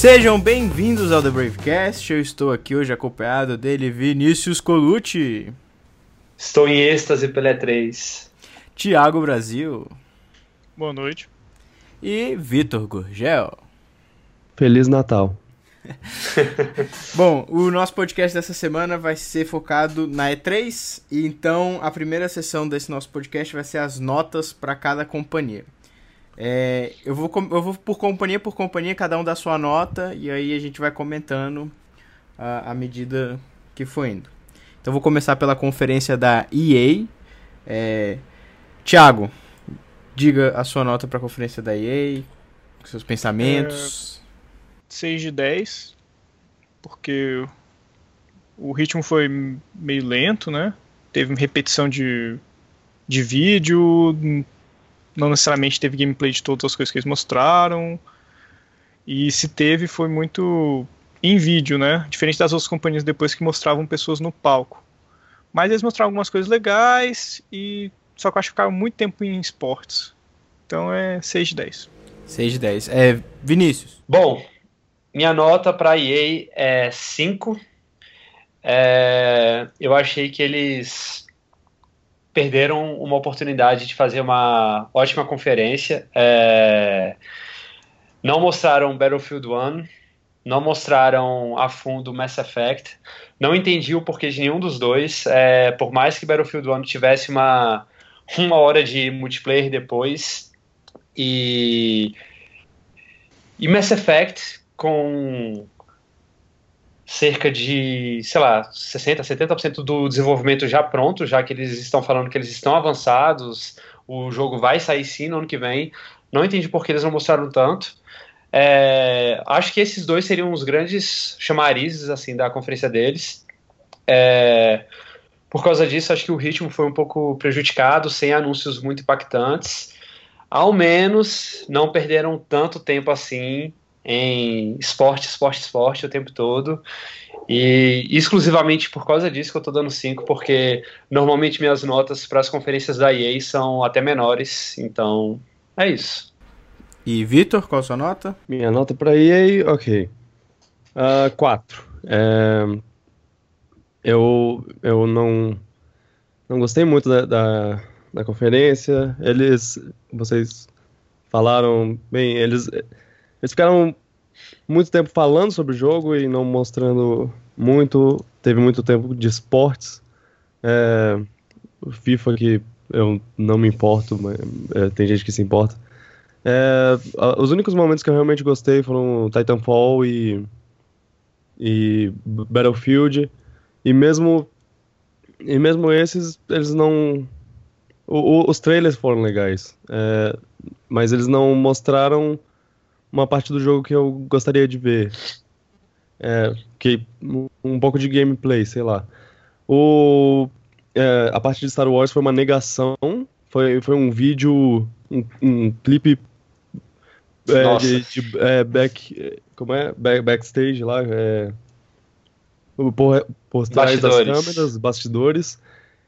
Sejam bem-vindos ao The Bravecast. Eu estou aqui hoje acompanhado dele, Vinícius Colucci. Estou em êxtase pela E3. Tiago Brasil. Boa noite. E Vitor Gurgel. Feliz Natal. Bom, o nosso podcast dessa semana vai ser focado na E3, e então a primeira sessão desse nosso podcast vai ser as notas para cada companhia. É, eu, vou, eu vou por companhia por companhia, cada um dá sua nota, e aí a gente vai comentando à medida que for indo. Então vou começar pela conferência da EA. É, Tiago, diga a sua nota para a conferência da EA, seus pensamentos. É 6 de 10, porque o ritmo foi meio lento, né? Teve repetição de, de vídeo, não necessariamente teve gameplay de todas as coisas que eles mostraram. E se teve, foi muito em vídeo, né? Diferente das outras companhias depois que mostravam pessoas no palco. Mas eles mostraram algumas coisas legais e só que eu acho que ficaram muito tempo em esportes. Então é 6 de 10. 6 de 10. É, Vinícius. Bom, minha nota para EA é 5. É, eu achei que eles perderam uma oportunidade de fazer uma ótima conferência. É, não mostraram Battlefield 1, não mostraram a fundo Mass Effect. Não entendi o porquê de nenhum dos dois. É, por mais que Battlefield 1 tivesse uma, uma hora de multiplayer depois. E, e Mass Effect, com cerca de, sei lá, 60%, 70% do desenvolvimento já pronto, já que eles estão falando que eles estão avançados, o jogo vai sair sim no ano que vem. Não entendi por que eles não mostraram tanto. É, acho que esses dois seriam os grandes chamarizes assim da conferência deles. É, por causa disso, acho que o ritmo foi um pouco prejudicado, sem anúncios muito impactantes. Ao menos não perderam tanto tempo assim em esporte, esporte, esporte o tempo todo. E exclusivamente por causa disso que eu estou dando 5, porque normalmente minhas notas para as conferências da EA são até menores, então é isso. E Vitor, qual a sua nota? Minha nota para EA, ok. 4. Uh, é, eu, eu não, não gostei muito da, da, da conferência. Eles, vocês falaram bem, eles eles ficaram muito tempo falando sobre o jogo e não mostrando muito. Teve muito tempo de esportes. É, FIFA que eu não me importo, mas é, tem gente que se importa. É, os únicos momentos que eu realmente gostei foram Titanfall e, e Battlefield. E mesmo, e mesmo esses, eles não. O, o, os trailers foram legais, é, mas eles não mostraram uma parte do jogo que eu gostaria de ver. É, que, um pouco de gameplay, sei lá. O, é, a parte de Star Wars foi uma negação. Foi, foi um vídeo, um, um clipe é, de, de é, back, como é? Back, backstage lá, é, por, por trás bastidores. das câmeras, bastidores,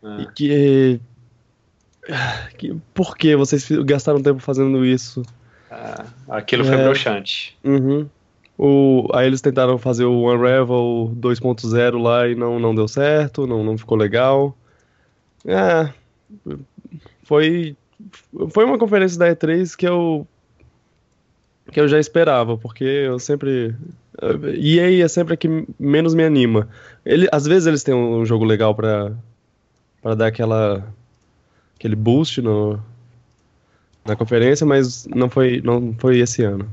é. e que, que por que vocês gastaram tempo fazendo isso? Ah, aquilo foi é. broxante. Uhum. O, aí eles tentaram fazer o Unravel 2.0 lá e não, não deu certo, não, não ficou legal. É, foi, foi uma conferência da E3 que eu que eu já esperava, porque eu sempre EA é sempre a que menos me anima. Ele, às vezes eles têm um jogo legal para para dar aquela aquele boost no, na conferência, mas não foi, não foi esse ano.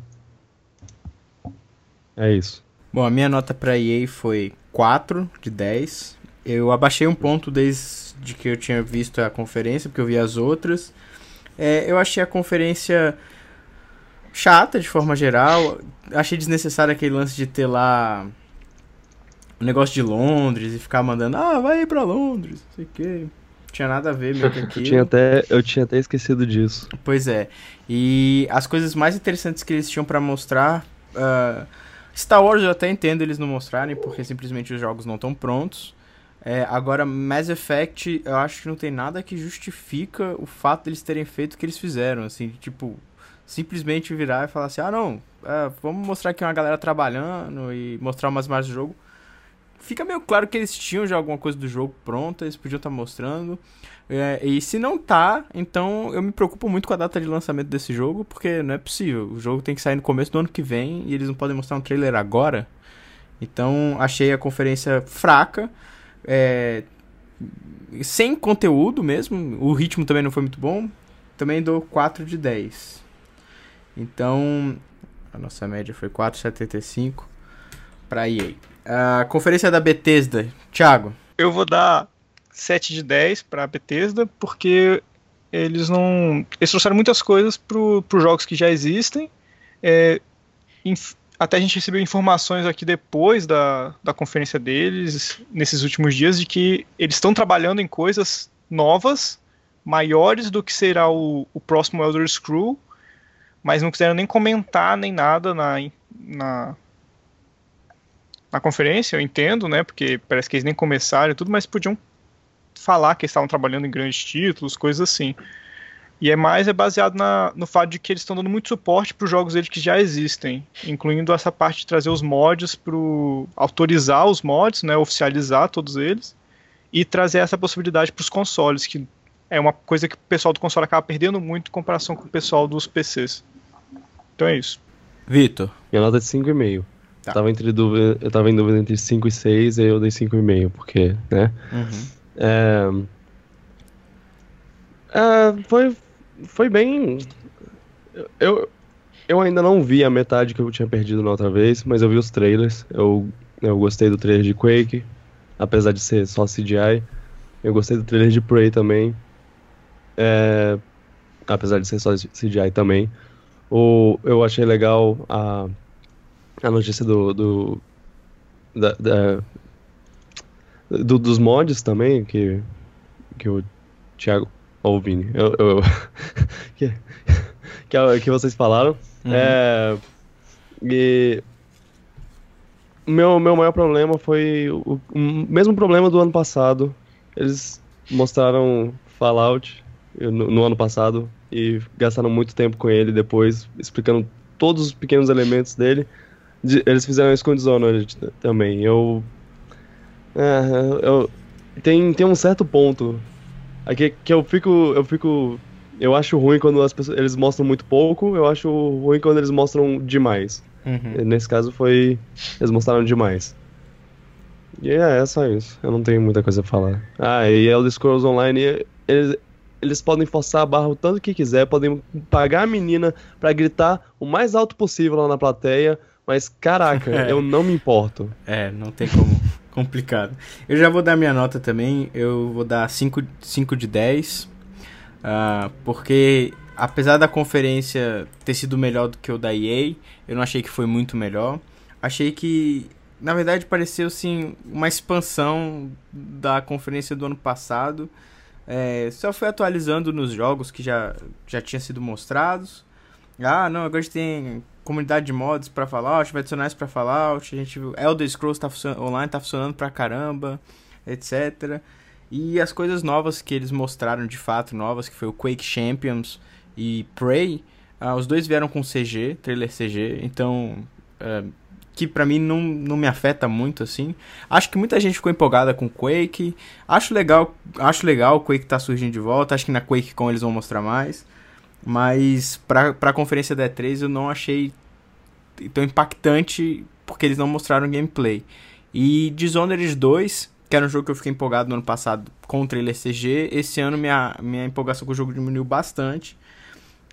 É isso. Bom, a minha nota para EA foi 4 de 10. Eu abaixei um ponto desde que eu tinha visto a conferência, porque eu vi as outras. É, eu achei a conferência chata de forma geral. Achei desnecessário aquele lance de ter lá o negócio de Londres e ficar mandando, ah, vai para Londres, não sei o quê tinha nada a ver meio que aquilo. eu, tinha até, eu tinha até esquecido disso. Pois é. E as coisas mais interessantes que eles tinham para mostrar. Uh, Star Wars eu até entendo eles não mostrarem, porque simplesmente os jogos não estão prontos. É, agora, Mass Effect, eu acho que não tem nada que justifica o fato deles terem feito o que eles fizeram, assim, tipo, simplesmente virar e falar assim, ah não, é, vamos mostrar aqui uma galera trabalhando e mostrar umas imagens do jogo. Fica meio claro que eles tinham já alguma coisa do jogo pronta, eles podiam estar tá mostrando. É, e se não tá, então eu me preocupo muito com a data de lançamento desse jogo, porque não é possível. O jogo tem que sair no começo do ano que vem e eles não podem mostrar um trailer agora. Então achei a conferência fraca, é, sem conteúdo mesmo. O ritmo também não foi muito bom. Também dou 4 de 10. Então a nossa média foi 4,75 para EA. A conferência da Bethesda, Thiago. Eu vou dar 7 de 10 para Bethesda, porque eles não. Eles trouxeram muitas coisas para os jogos que já existem. É, inf, até a gente recebeu informações aqui depois da, da conferência deles, nesses últimos dias, de que eles estão trabalhando em coisas novas, maiores do que será o, o próximo Elder Scroll, mas não quiseram nem comentar nem nada na, na, na conferência, eu entendo, né? Porque parece que eles nem começaram e tudo, mas podiam falar que eles estavam trabalhando em grandes títulos, coisas assim. E é mais é baseado na, no fato de que eles estão dando muito suporte para os jogos deles que já existem, incluindo essa parte de trazer os mods para autorizar os mods, né, oficializar todos eles e trazer essa possibilidade para os consoles, que é uma coisa que o pessoal do console acaba perdendo muito em comparação com o pessoal dos PCs. Então é isso. Vitor. Minha nota é de 5,5. Tá. Tava entre dúvida, eu tava em dúvida entre 5 e 6, e eu dei 5,5, porque, né? Uhum. É, é, foi, foi bem. Eu, eu ainda não vi a metade que eu tinha perdido na outra vez, mas eu vi os trailers. Eu, eu gostei do trailer de Quake, apesar de ser só CGI. Eu gostei do trailer de Prey também. É, apesar de ser só CGI também. O, eu achei legal a, a notícia do, do da, da, do, dos mods também, que, que o Thiago. Ou o Vini. Eu, eu, que, que, que vocês falaram. Uhum. É, e. Meu, meu maior problema foi o, o mesmo problema do ano passado. Eles mostraram Fallout no, no ano passado e gastaram muito tempo com ele depois, explicando todos os pequenos elementos dele. Eles fizeram isso com Dishonored também. Eu é, eu, tem, tem um certo ponto aqui que eu fico, eu fico, eu acho ruim quando as pessoas, eles mostram muito pouco, eu acho ruim quando eles mostram demais. Uhum. Nesse caso foi, eles mostraram demais. E é, é só isso. Eu não tenho muita coisa a falar. Ah, e Elder Scrolls Online, eles, eles podem forçar a barra o tanto que quiser, podem pagar a menina para gritar o mais alto possível lá na plateia, mas caraca, é. eu não me importo. É, não tem como complicado. Eu já vou dar minha nota também. Eu vou dar 5, 5 de 10. Uh, ah, porque apesar da conferência ter sido melhor do que o da EA, eu não achei que foi muito melhor. Achei que, na verdade, pareceu assim uma expansão da conferência do ano passado. É, só foi atualizando nos jogos que já, já tinham sido mostrados. Ah, não, agora a gente tem comunidade de mods pra Fallout, vai adicionar pra Fallout, a gente viu Elder Scrolls tá online tá funcionando pra caramba, etc. E as coisas novas que eles mostraram de fato, novas, que foi o Quake Champions e Prey, ah, os dois vieram com CG, trailer CG, então... É, que pra mim não, não me afeta muito, assim. Acho que muita gente ficou empolgada com Quake. Acho legal, acho legal o Quake tá surgindo de volta. Acho que na QuakeCon eles vão mostrar mais. Mas pra, pra conferência da E3 eu não achei tão impactante porque eles não mostraram gameplay. E Dishonored 2, que era um jogo que eu fiquei empolgado no ano passado com o trailer CG, esse ano minha, minha empolgação com o jogo diminuiu bastante.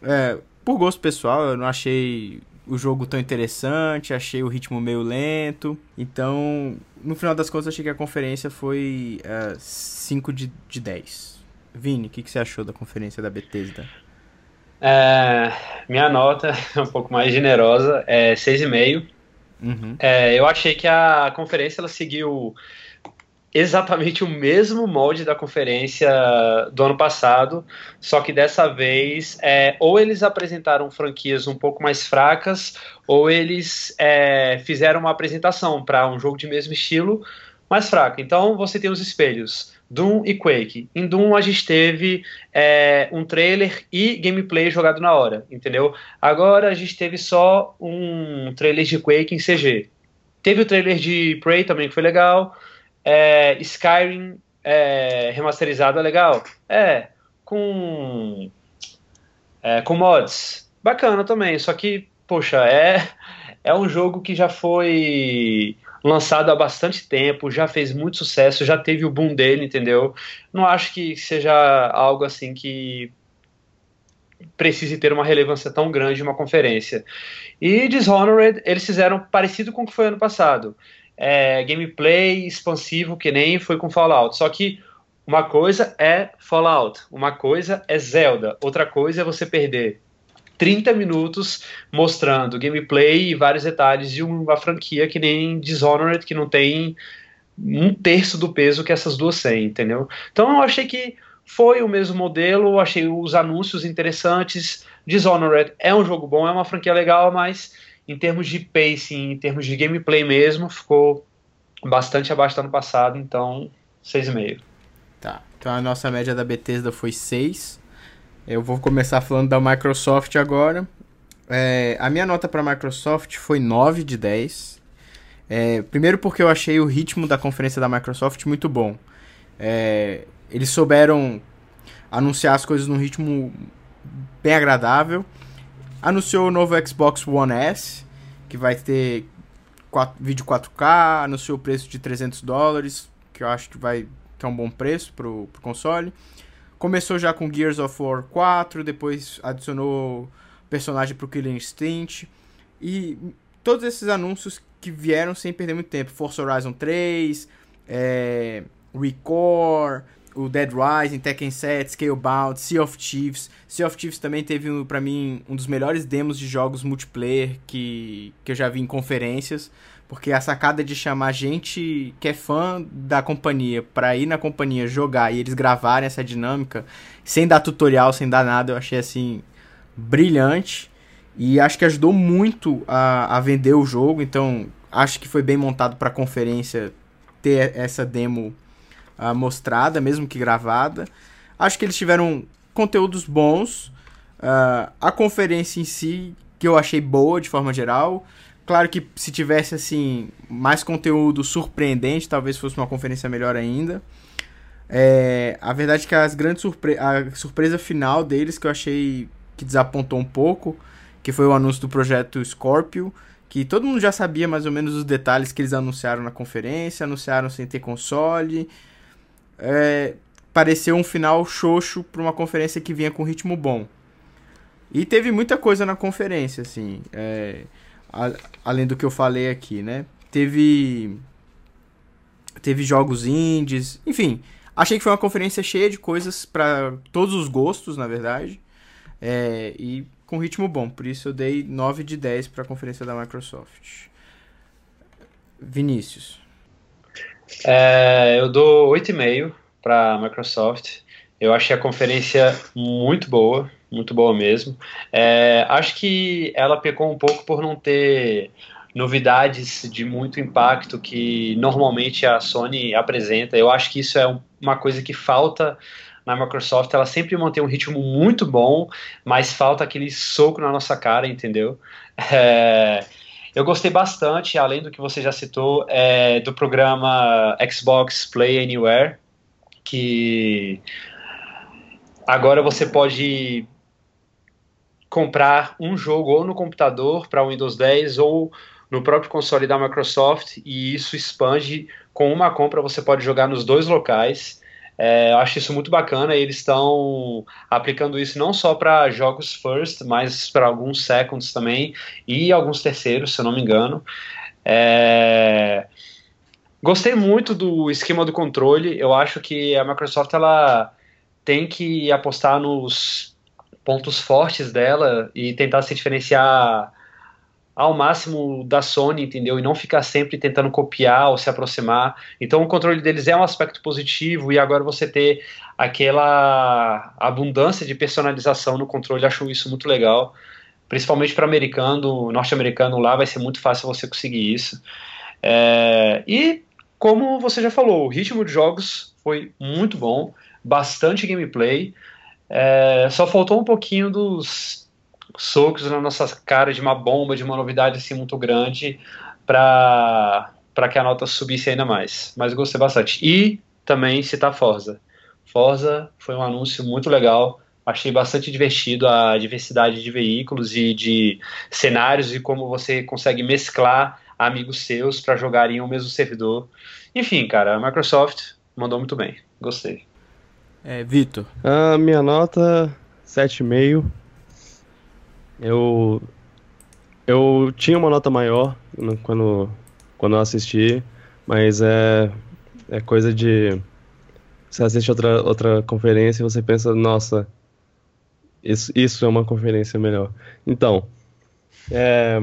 É, por gosto pessoal, eu não achei o jogo tão interessante, achei o ritmo meio lento. Então, no final das contas, achei que a conferência foi uh, 5 de, de 10. Vini, o que, que você achou da conferência da Bethesda? É, minha nota é um pouco mais generosa, é 6,5. Uhum. É, eu achei que a conferência ela seguiu exatamente o mesmo molde da conferência do ano passado, só que dessa vez é, ou eles apresentaram franquias um pouco mais fracas, ou eles é, fizeram uma apresentação para um jogo de mesmo estilo, mais fraca. Então você tem os espelhos. Doom e Quake. Em Doom a gente teve é, um trailer e gameplay jogado na hora, entendeu? Agora a gente teve só um trailer de Quake em CG. Teve o trailer de Prey também que foi legal. É, Skyrim é, remasterizado é legal. É, com é, com mods. Bacana também, só que, poxa, é, é um jogo que já foi lançado há bastante tempo, já fez muito sucesso, já teve o boom dele, entendeu? Não acho que seja algo assim que precise ter uma relevância tão grande uma conferência. E Dishonored, eles fizeram parecido com o que foi ano passado. É, gameplay expansivo, que nem foi com Fallout. Só que uma coisa é Fallout, uma coisa é Zelda, outra coisa é você perder 30 minutos mostrando gameplay e vários detalhes de uma franquia que nem Dishonored, que não tem um terço do peso que essas duas têm, entendeu? Então eu achei que foi o mesmo modelo, achei os anúncios interessantes. Dishonored é um jogo bom, é uma franquia legal, mas em termos de pacing, em termos de gameplay mesmo, ficou bastante abaixo do ano passado, então 6,5. Tá. Então a nossa média da Bethesda foi 6. Eu vou começar falando da Microsoft agora. É, a minha nota para a Microsoft foi 9 de 10. É, primeiro porque eu achei o ritmo da conferência da Microsoft muito bom. É, eles souberam anunciar as coisas num ritmo bem agradável. Anunciou o novo Xbox One S, que vai ter 4, vídeo 4K, anunciou o preço de 300 dólares, que eu acho que vai é um bom preço pro, pro console. Começou já com Gears of War 4, depois adicionou personagem pro Killer Instinct. E todos esses anúncios que vieram sem perder muito tempo. Forza Horizon 3, é, Recore, o Dead Rising, Tekken 7, Scalebound, Sea of Thieves. Sea of Thieves também teve, para mim, um dos melhores demos de jogos multiplayer que, que eu já vi em conferências. Porque a sacada de chamar gente que é fã da companhia para ir na companhia jogar e eles gravarem essa dinâmica sem dar tutorial, sem dar nada, eu achei assim brilhante. E acho que ajudou muito a, a vender o jogo. Então acho que foi bem montado para a conferência ter essa demo uh, mostrada, mesmo que gravada. Acho que eles tiveram conteúdos bons. Uh, a conferência em si, que eu achei boa de forma geral. Claro que se tivesse assim mais conteúdo surpreendente, talvez fosse uma conferência melhor ainda. É, a verdade é que as grandes surpre a surpresa final deles que eu achei que desapontou um pouco, que foi o anúncio do projeto Scorpio, que todo mundo já sabia mais ou menos os detalhes que eles anunciaram na conferência, anunciaram sem ter console. É, pareceu um final xoxo para uma conferência que vinha com ritmo bom. E teve muita coisa na conferência, assim. É, além do que eu falei aqui, né? Teve teve jogos indies, enfim, achei que foi uma conferência cheia de coisas para todos os gostos, na verdade, é, e com ritmo bom, por isso eu dei 9 de 10 para a conferência da Microsoft. Vinícius. É, eu dou 8,5 para a Microsoft. Eu achei a conferência muito boa, muito boa mesmo. É, acho que ela pecou um pouco por não ter novidades de muito impacto que normalmente a Sony apresenta. Eu acho que isso é uma coisa que falta na Microsoft. Ela sempre mantém um ritmo muito bom, mas falta aquele soco na nossa cara, entendeu? É, eu gostei bastante, além do que você já citou, é, do programa Xbox Play Anywhere, que agora você pode comprar um jogo ou no computador para Windows 10 ou no próprio console da Microsoft e isso expande com uma compra você pode jogar nos dois locais. É, eu acho isso muito bacana e eles estão aplicando isso não só para jogos first, mas para alguns seconds também e alguns terceiros, se eu não me engano. É, gostei muito do esquema do controle. Eu acho que a Microsoft ela tem que apostar nos pontos fortes dela e tentar se diferenciar ao máximo da Sony, entendeu? E não ficar sempre tentando copiar ou se aproximar. Então o controle deles é um aspecto positivo e agora você ter aquela abundância de personalização no controle, acho isso muito legal. Principalmente para americano, norte-americano lá vai ser muito fácil você conseguir isso. É, e como você já falou, o ritmo de jogos foi muito bom, bastante gameplay. É, só faltou um pouquinho dos socos na nossa cara de uma bomba, de uma novidade assim muito grande para para que a nota subisse ainda mais. Mas eu gostei bastante. E também citar Forza. Forza foi um anúncio muito legal. Achei bastante divertido a diversidade de veículos e de cenários e como você consegue mesclar amigos seus para jogarem o mesmo servidor. Enfim, cara, a Microsoft mandou muito bem. Gostei. É, Vitor. A minha nota 7,5. Eu eu tinha uma nota maior quando quando eu assisti, mas é é coisa de você assiste outra outra conferência e você pensa, nossa, isso, isso é uma conferência melhor. Então, é,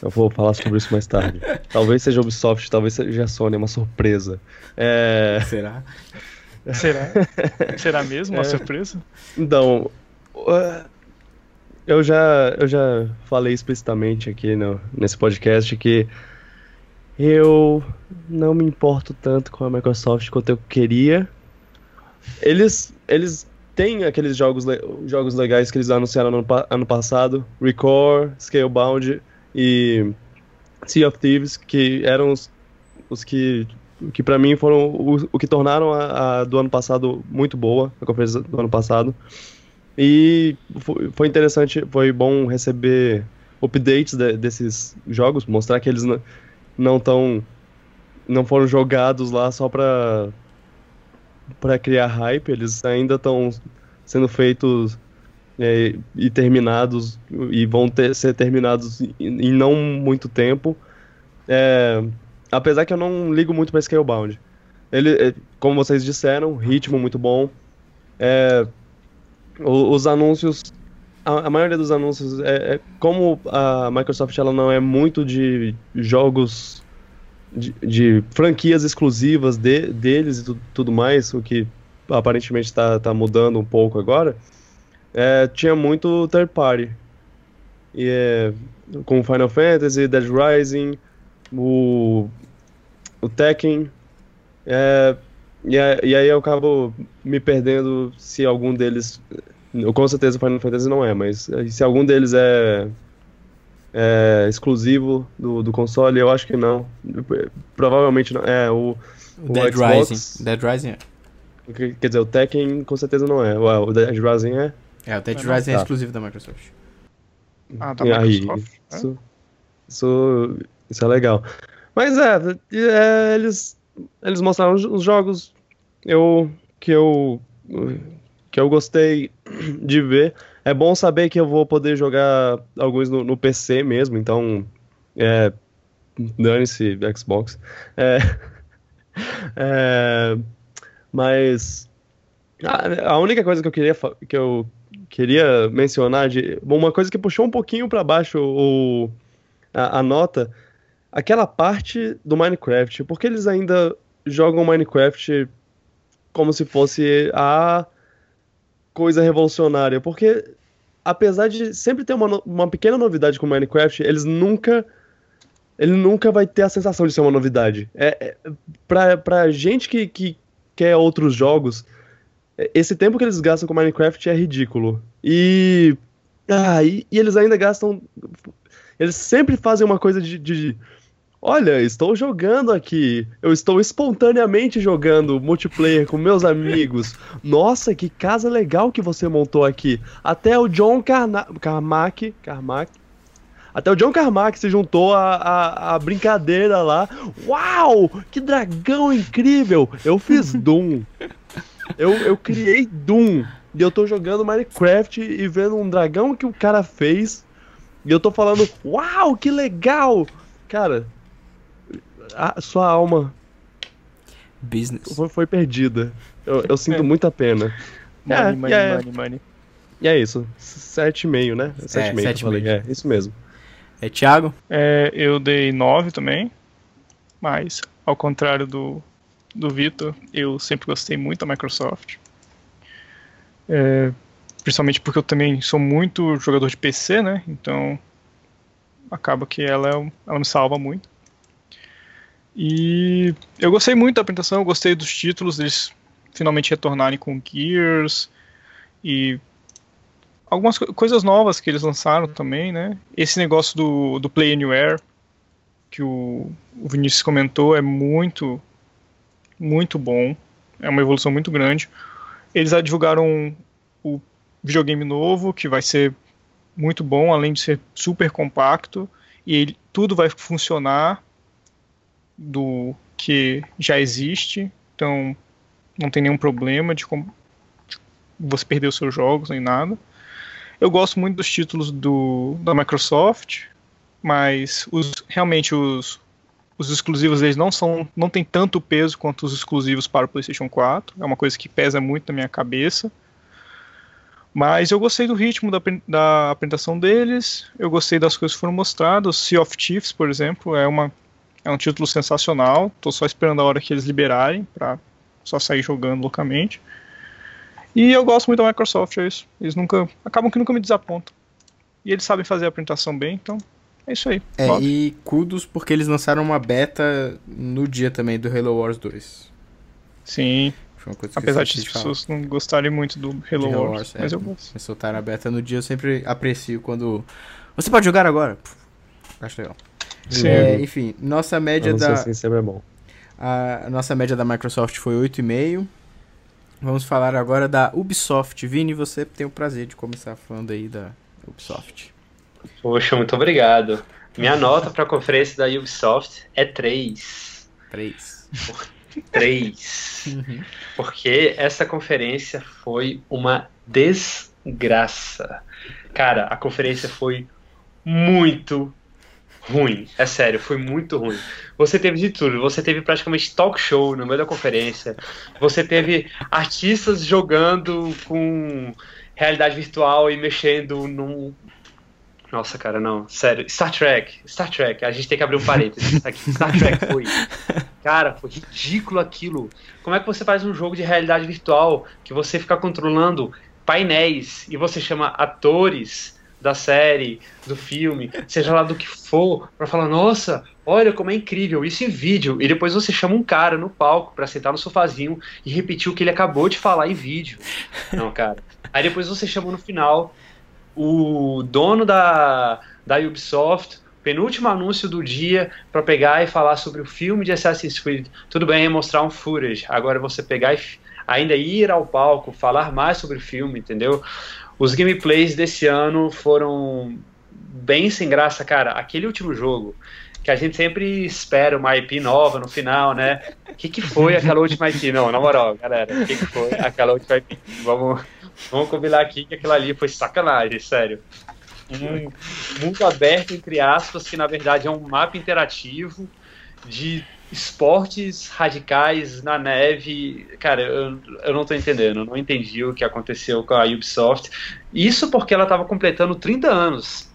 eu vou falar sobre isso mais tarde. Talvez seja Ubisoft, talvez seja Sony, é uma surpresa. É... Será? Será? Será mesmo uma é... surpresa? Então, eu já, eu já falei explicitamente aqui no, nesse podcast que eu não me importo tanto com a Microsoft quanto eu queria. Eles, eles tem aqueles jogos, jogos legais que eles anunciaram no ano passado, Record, Scalebound e Sea of Thieves, que eram os, os que, que para mim foram o, o que tornaram a, a, do ano passado muito boa, a conferência do ano passado. E foi, foi interessante, foi bom receber updates de, desses jogos, mostrar que eles não estão não foram jogados lá só para para criar hype, eles ainda estão sendo feitos é, e terminados e vão ter, ser terminados em, em não muito tempo. É, apesar que eu não ligo muito para Scalebound. Ele, é, como vocês disseram, ritmo muito bom. É, os anúncios, a, maioria dos anúncios é, é, como a Microsoft ela não é muito de jogos de, de franquias exclusivas de, deles e tudo, tudo mais, o que aparentemente está tá mudando um pouco agora, é, tinha muito third party. E é, com Final Fantasy, Dead Rising, o, o Tekken. É, e, e aí eu acabo me perdendo se algum deles. Com certeza o Final Fantasy não é, mas se algum deles é é, exclusivo do, do console? Eu acho que não. Provavelmente não. É, o, o Dead Xbox, Rising. Dead Rising é. Quer dizer, o Tekken com certeza não é. O Dead Rising é? É, o Dead Rising é tá. é exclusivo da Microsoft. Ah, da tá Microsoft. Aí, isso, é? isso, isso é legal. Mas é, é, eles, eles mostraram os jogos eu, que eu que eu gostei de ver. É bom saber que eu vou poder jogar alguns no, no PC mesmo, então. É, Dane-se Xbox. É, é, mas. A, a, única coisa que eu queria, que eu queria mencionar, de, uma coisa que puxou um pouquinho para baixo o, a, a nota, aquela parte do Minecraft, porque eles ainda jogam Minecraft como se fosse a coisa revolucionária, porque apesar de sempre ter uma, uma pequena novidade com Minecraft, eles nunca ele nunca vai ter a sensação de ser uma novidade. É, é pra, pra gente que, que quer outros jogos, esse tempo que eles gastam com Minecraft é ridículo. E, ah, e, e eles ainda gastam. Eles sempre fazem uma coisa de, de Olha, estou jogando aqui. Eu estou espontaneamente jogando multiplayer com meus amigos. Nossa, que casa legal que você montou aqui. Até o John Carna Carmack, Carmack. Até o John Carmack se juntou à, brincadeira lá. Uau! Que dragão incrível! Eu fiz Doom. Eu, eu criei Doom. E eu tô jogando Minecraft e vendo um dragão que o cara fez. E eu tô falando, uau, que legal! Cara, a sua alma Business. Foi, foi perdida. Eu, eu sinto é. muita pena. Money, é, money, é, money, money. E é isso. 7,5, né? 7,5 é, eu falei. É, isso mesmo. É, Thiago? É, eu dei 9 também. Mas, ao contrário do, do Vitor, eu sempre gostei muito da Microsoft. É, principalmente porque eu também sou muito jogador de PC, né? Então, acaba que ela, é ela me salva muito. E eu gostei muito da apresentação, eu gostei dos títulos, eles finalmente retornarem com Gears e algumas co coisas novas que eles lançaram também, né? Esse negócio do, do Play Anywhere, que o, o Vinícius comentou, é muito, muito bom. É uma evolução muito grande. Eles divulgaram o videogame novo, que vai ser muito bom, além de ser super compacto. E ele, tudo vai funcionar do que já existe. Então, não tem nenhum problema de, de você perder os seus jogos nem nada. Eu gosto muito dos títulos do, da Microsoft, mas os, realmente os, os exclusivos eles não são não tem tanto peso quanto os exclusivos para o PlayStation 4. É uma coisa que pesa muito na minha cabeça. Mas eu gostei do ritmo da, da apresentação deles, eu gostei das coisas que foram mostradas. Sea of Chiefs, por exemplo, é, uma, é um título sensacional. Estou só esperando a hora que eles liberarem para só sair jogando loucamente. E eu gosto muito da Microsoft, é isso. Eles nunca. acabam que nunca me desapontam. E eles sabem fazer a apresentação bem, então é isso aí. É, e kudos porque eles lançaram uma beta no dia também do Halo Wars 2. Sim. Apesar de as pessoas não gostarem muito do Halo, Halo Wars, Wars, mas é, eu gosto. Eles soltaram a beta no dia, eu sempre aprecio quando. Você pode jogar agora? Acho legal. Sim. É, enfim, nossa média da. Assim sempre é bom. A nossa média da Microsoft foi 8,5. Vamos falar agora da Ubisoft. Vini, você tem o prazer de começar falando aí da Ubisoft. Poxa, muito obrigado. Minha nota para a conferência da Ubisoft é 3. 3. 3. Uhum. Porque essa conferência foi uma desgraça. Cara, a conferência foi muito ruim. É sério, foi muito ruim. Você teve de tudo. Você teve praticamente talk show no meio da conferência. Você teve artistas jogando com realidade virtual e mexendo num. Nossa, cara, não. Sério. Star Trek. Star Trek. A gente tem que abrir um parênteses aqui. Star Trek foi. Cara, foi ridículo aquilo. Como é que você faz um jogo de realidade virtual que você fica controlando painéis e você chama atores da série, do filme, seja lá do que for, para falar, nossa, olha como é incrível, isso em vídeo. E depois você chama um cara no palco para sentar no sofazinho e repetir o que ele acabou de falar em vídeo. Não, cara. Aí depois você chama no final o dono da, da Ubisoft, penúltimo anúncio do dia, para pegar e falar sobre o filme de Assassin's Creed. Tudo bem, mostrar um footage. Agora você pegar e ainda ir ao palco, falar mais sobre o filme, entendeu? Os gameplays desse ano foram bem sem graça, cara. Aquele último jogo, que a gente sempre espera uma IP nova no final, né? O que, que foi aquela última IP? Não, na moral, galera, o que, que foi aquela última IP? Vamos, vamos combinar aqui que aquilo ali foi sacanagem, sério. Um mundo aberto, entre aspas, que na verdade é um mapa interativo de esportes radicais na neve, cara, eu, eu não tô entendendo, eu não entendi o que aconteceu com a Ubisoft. Isso porque ela estava completando 30 anos.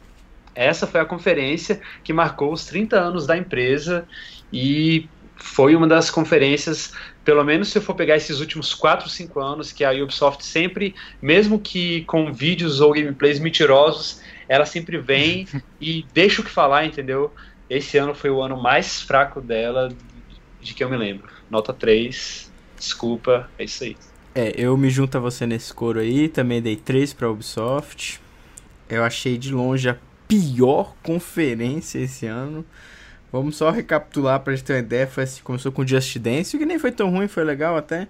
Essa foi a conferência que marcou os 30 anos da empresa e foi uma das conferências, pelo menos se eu for pegar esses últimos 4, 5 anos, que a Ubisoft sempre, mesmo que com vídeos ou gameplays mentirosos, ela sempre vem e deixa o que falar, entendeu? Esse ano foi o ano mais fraco dela de que eu me lembro. Nota 3, desculpa, é isso aí. É, eu me junto a você nesse coro aí, também dei 3 pra Ubisoft. Eu achei de longe a pior conferência esse ano. Vamos só recapitular pra gente ter uma ideia. Foi assim, começou com Just Dance, que nem foi tão ruim, foi legal até.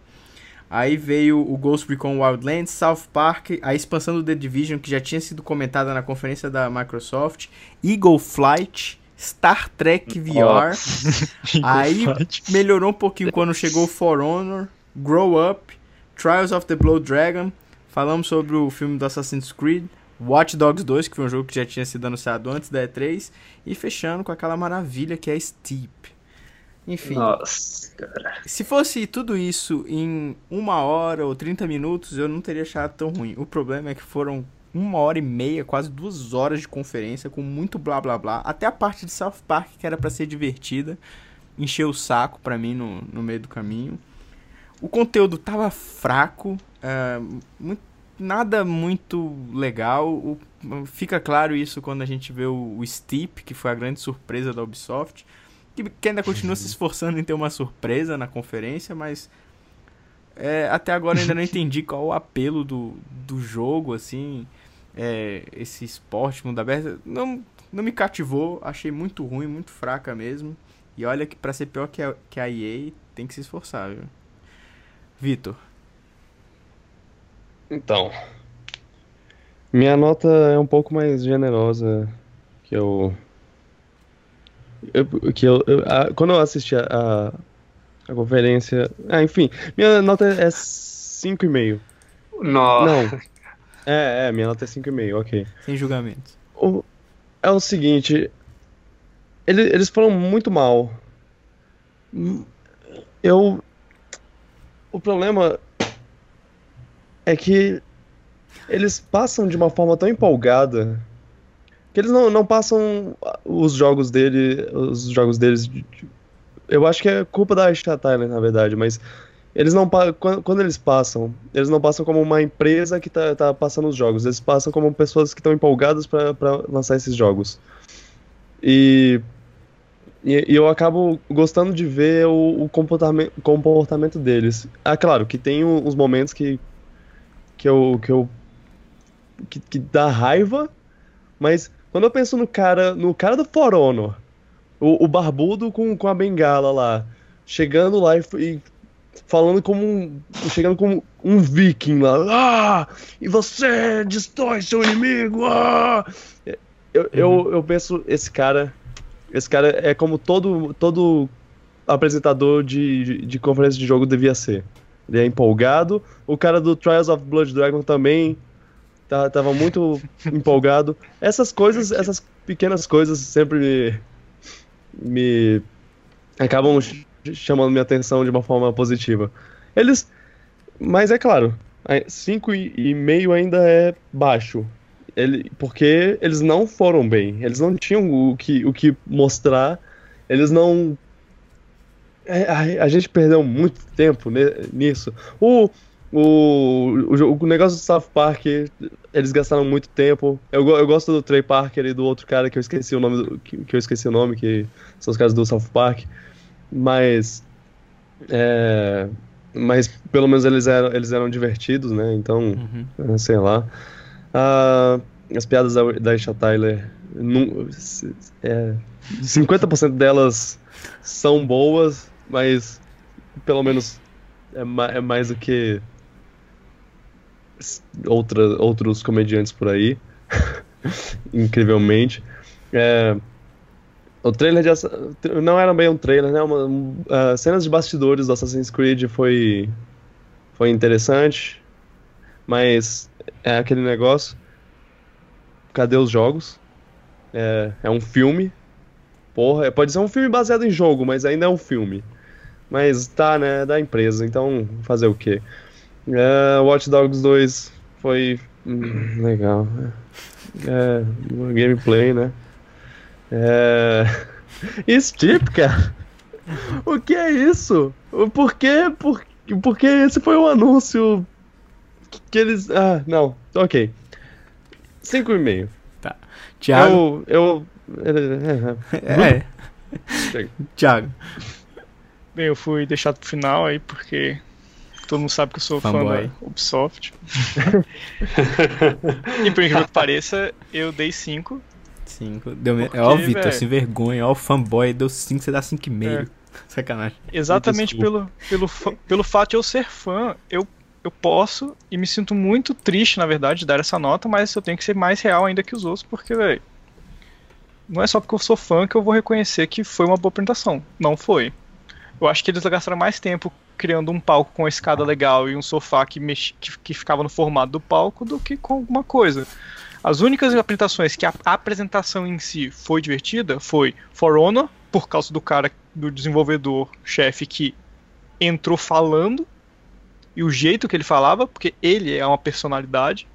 Aí veio o Ghost Recon Wildlands, South Park, a expansão do The Division, que já tinha sido comentada na conferência da Microsoft, Eagle Flight, Star Trek VR. Aí melhorou um pouquinho quando chegou For Honor, Grow Up, Trials of the Blood Dragon. Falamos sobre o filme do Assassin's Creed, Watch Dogs 2, que foi um jogo que já tinha sido anunciado antes da E3. E fechando com aquela maravilha que é Steep. Enfim. Nossa. Se fosse tudo isso em uma hora ou 30 minutos, eu não teria achado tão ruim. O problema é que foram uma hora e meia, quase duas horas de conferência, com muito blá blá blá. Até a parte de South Park, que era para ser divertida, encheu o saco para mim no, no meio do caminho. O conteúdo tava fraco, uh, muito, nada muito legal. O, fica claro isso quando a gente vê o, o Steep, que foi a grande surpresa da Ubisoft. que, que ainda continua se esforçando em ter uma surpresa na conferência, mas é, até agora ainda não entendi qual o apelo do, do jogo, assim, é, esse esporte mundo aberto. Não, não me cativou, achei muito ruim, muito fraca mesmo. E olha que pra ser pior que a, que a EA, tem que se esforçar, viu? Vitor. Então, minha nota é um pouco mais generosa que eu. eu que eu, eu a, quando eu assisti a, a, a, conferência. Ah, enfim, minha nota é 5,5. Não. Não. É, é, minha nota é 5,5, ok. Sem julgamentos. O, é o seguinte. Ele, eles foram muito mal. Eu. O problema é que eles passam de uma forma tão empolgada que eles não, não passam os jogos dele, os jogos deles. Eu acho que é culpa da Aisha Tyler, na verdade, mas eles não quando, eles passam, eles não passam como uma empresa que tá, tá passando os jogos, eles passam como pessoas que estão empolgadas para lançar esses jogos. E, e, e, eu acabo gostando de ver o, o comportamento, comportamento deles. Ah, claro, que tem uns momentos que, que eu, que eu que, que dá raiva, mas quando eu penso no cara, no cara do For Honor, o, o barbudo com, com a bengala lá, chegando lá e, e falando como um, chegando como um viking lá, ah, e você destrói seu inimigo, ah! Eu, uhum. eu, eu penso, esse cara, esse cara é como todo, todo apresentador de, de, de conferência de jogo devia ser. Ele é empolgado. O cara do Trials of Blood Dragon também tá, tava muito empolgado. Essas coisas, essas pequenas coisas sempre me, me acabam chamando minha atenção de uma forma positiva. Eles, mas é claro, 5,5 ainda é baixo. Ele, porque eles não foram bem, eles não tinham o que, o que mostrar, eles não. É, a, a gente perdeu muito tempo nisso. O, o, o, o, negócio do South Park, eles gastaram muito tempo. Eu, eu gosto do Trey Parker e do outro cara que eu esqueci o nome, do, que, que, eu esqueci o nome, que são os caras do South Park. Mas. É, mas pelo menos eles eram, eles eram divertidos, né? Então, uhum. sei lá. Uh, as piadas da, da Isha Tyler. Num, é, 50% delas são boas, mas pelo menos é, ma é mais do que outra, outros comediantes por aí. Incrivelmente. É, o trailer de, não era bem um trailer, né? Uma, uh, cenas de bastidores do Assassin's Creed foi foi interessante, mas é aquele negócio. Cadê os jogos? É, é um filme. Porra, pode ser um filme baseado em jogo, mas ainda é um filme. Mas tá, né? Da empresa, então fazer o quê? É, Watch Dogs 2 foi hum, legal. É, gameplay, né? É... Steve, cara. O que é isso? Por que, por, porque esse foi o um anúncio que eles. Ah, não. Ok. 5,5. Tá. Thiago. Eu. eu... É. Thiago. Bem, eu fui deixado pro final aí porque todo mundo sabe que eu sou Fanboy. fã da Ubisoft. e por incrível que pareça, eu dei 5. 5. Deu me... Ó, o Vitor, sem vergonha. Ó, o fanboy deu 5, você dá 5,5. É. Sacanagem. Exatamente pelo, pelo, pelo fato de eu ser fã, eu, eu posso e me sinto muito triste, na verdade, de dar essa nota, mas eu tenho que ser mais real ainda que os outros, porque, velho. Não é só porque eu sou fã que eu vou reconhecer que foi uma boa apresentação. Não foi. Eu acho que eles gastaram mais tempo criando um palco com uma escada legal e um sofá que, mex... que, que ficava no formato do palco do que com alguma coisa. As únicas apresentações que a apresentação em si foi divertida foi For Honor, por causa do cara, do desenvolvedor chefe que entrou falando e o jeito que ele falava, porque ele é uma personalidade.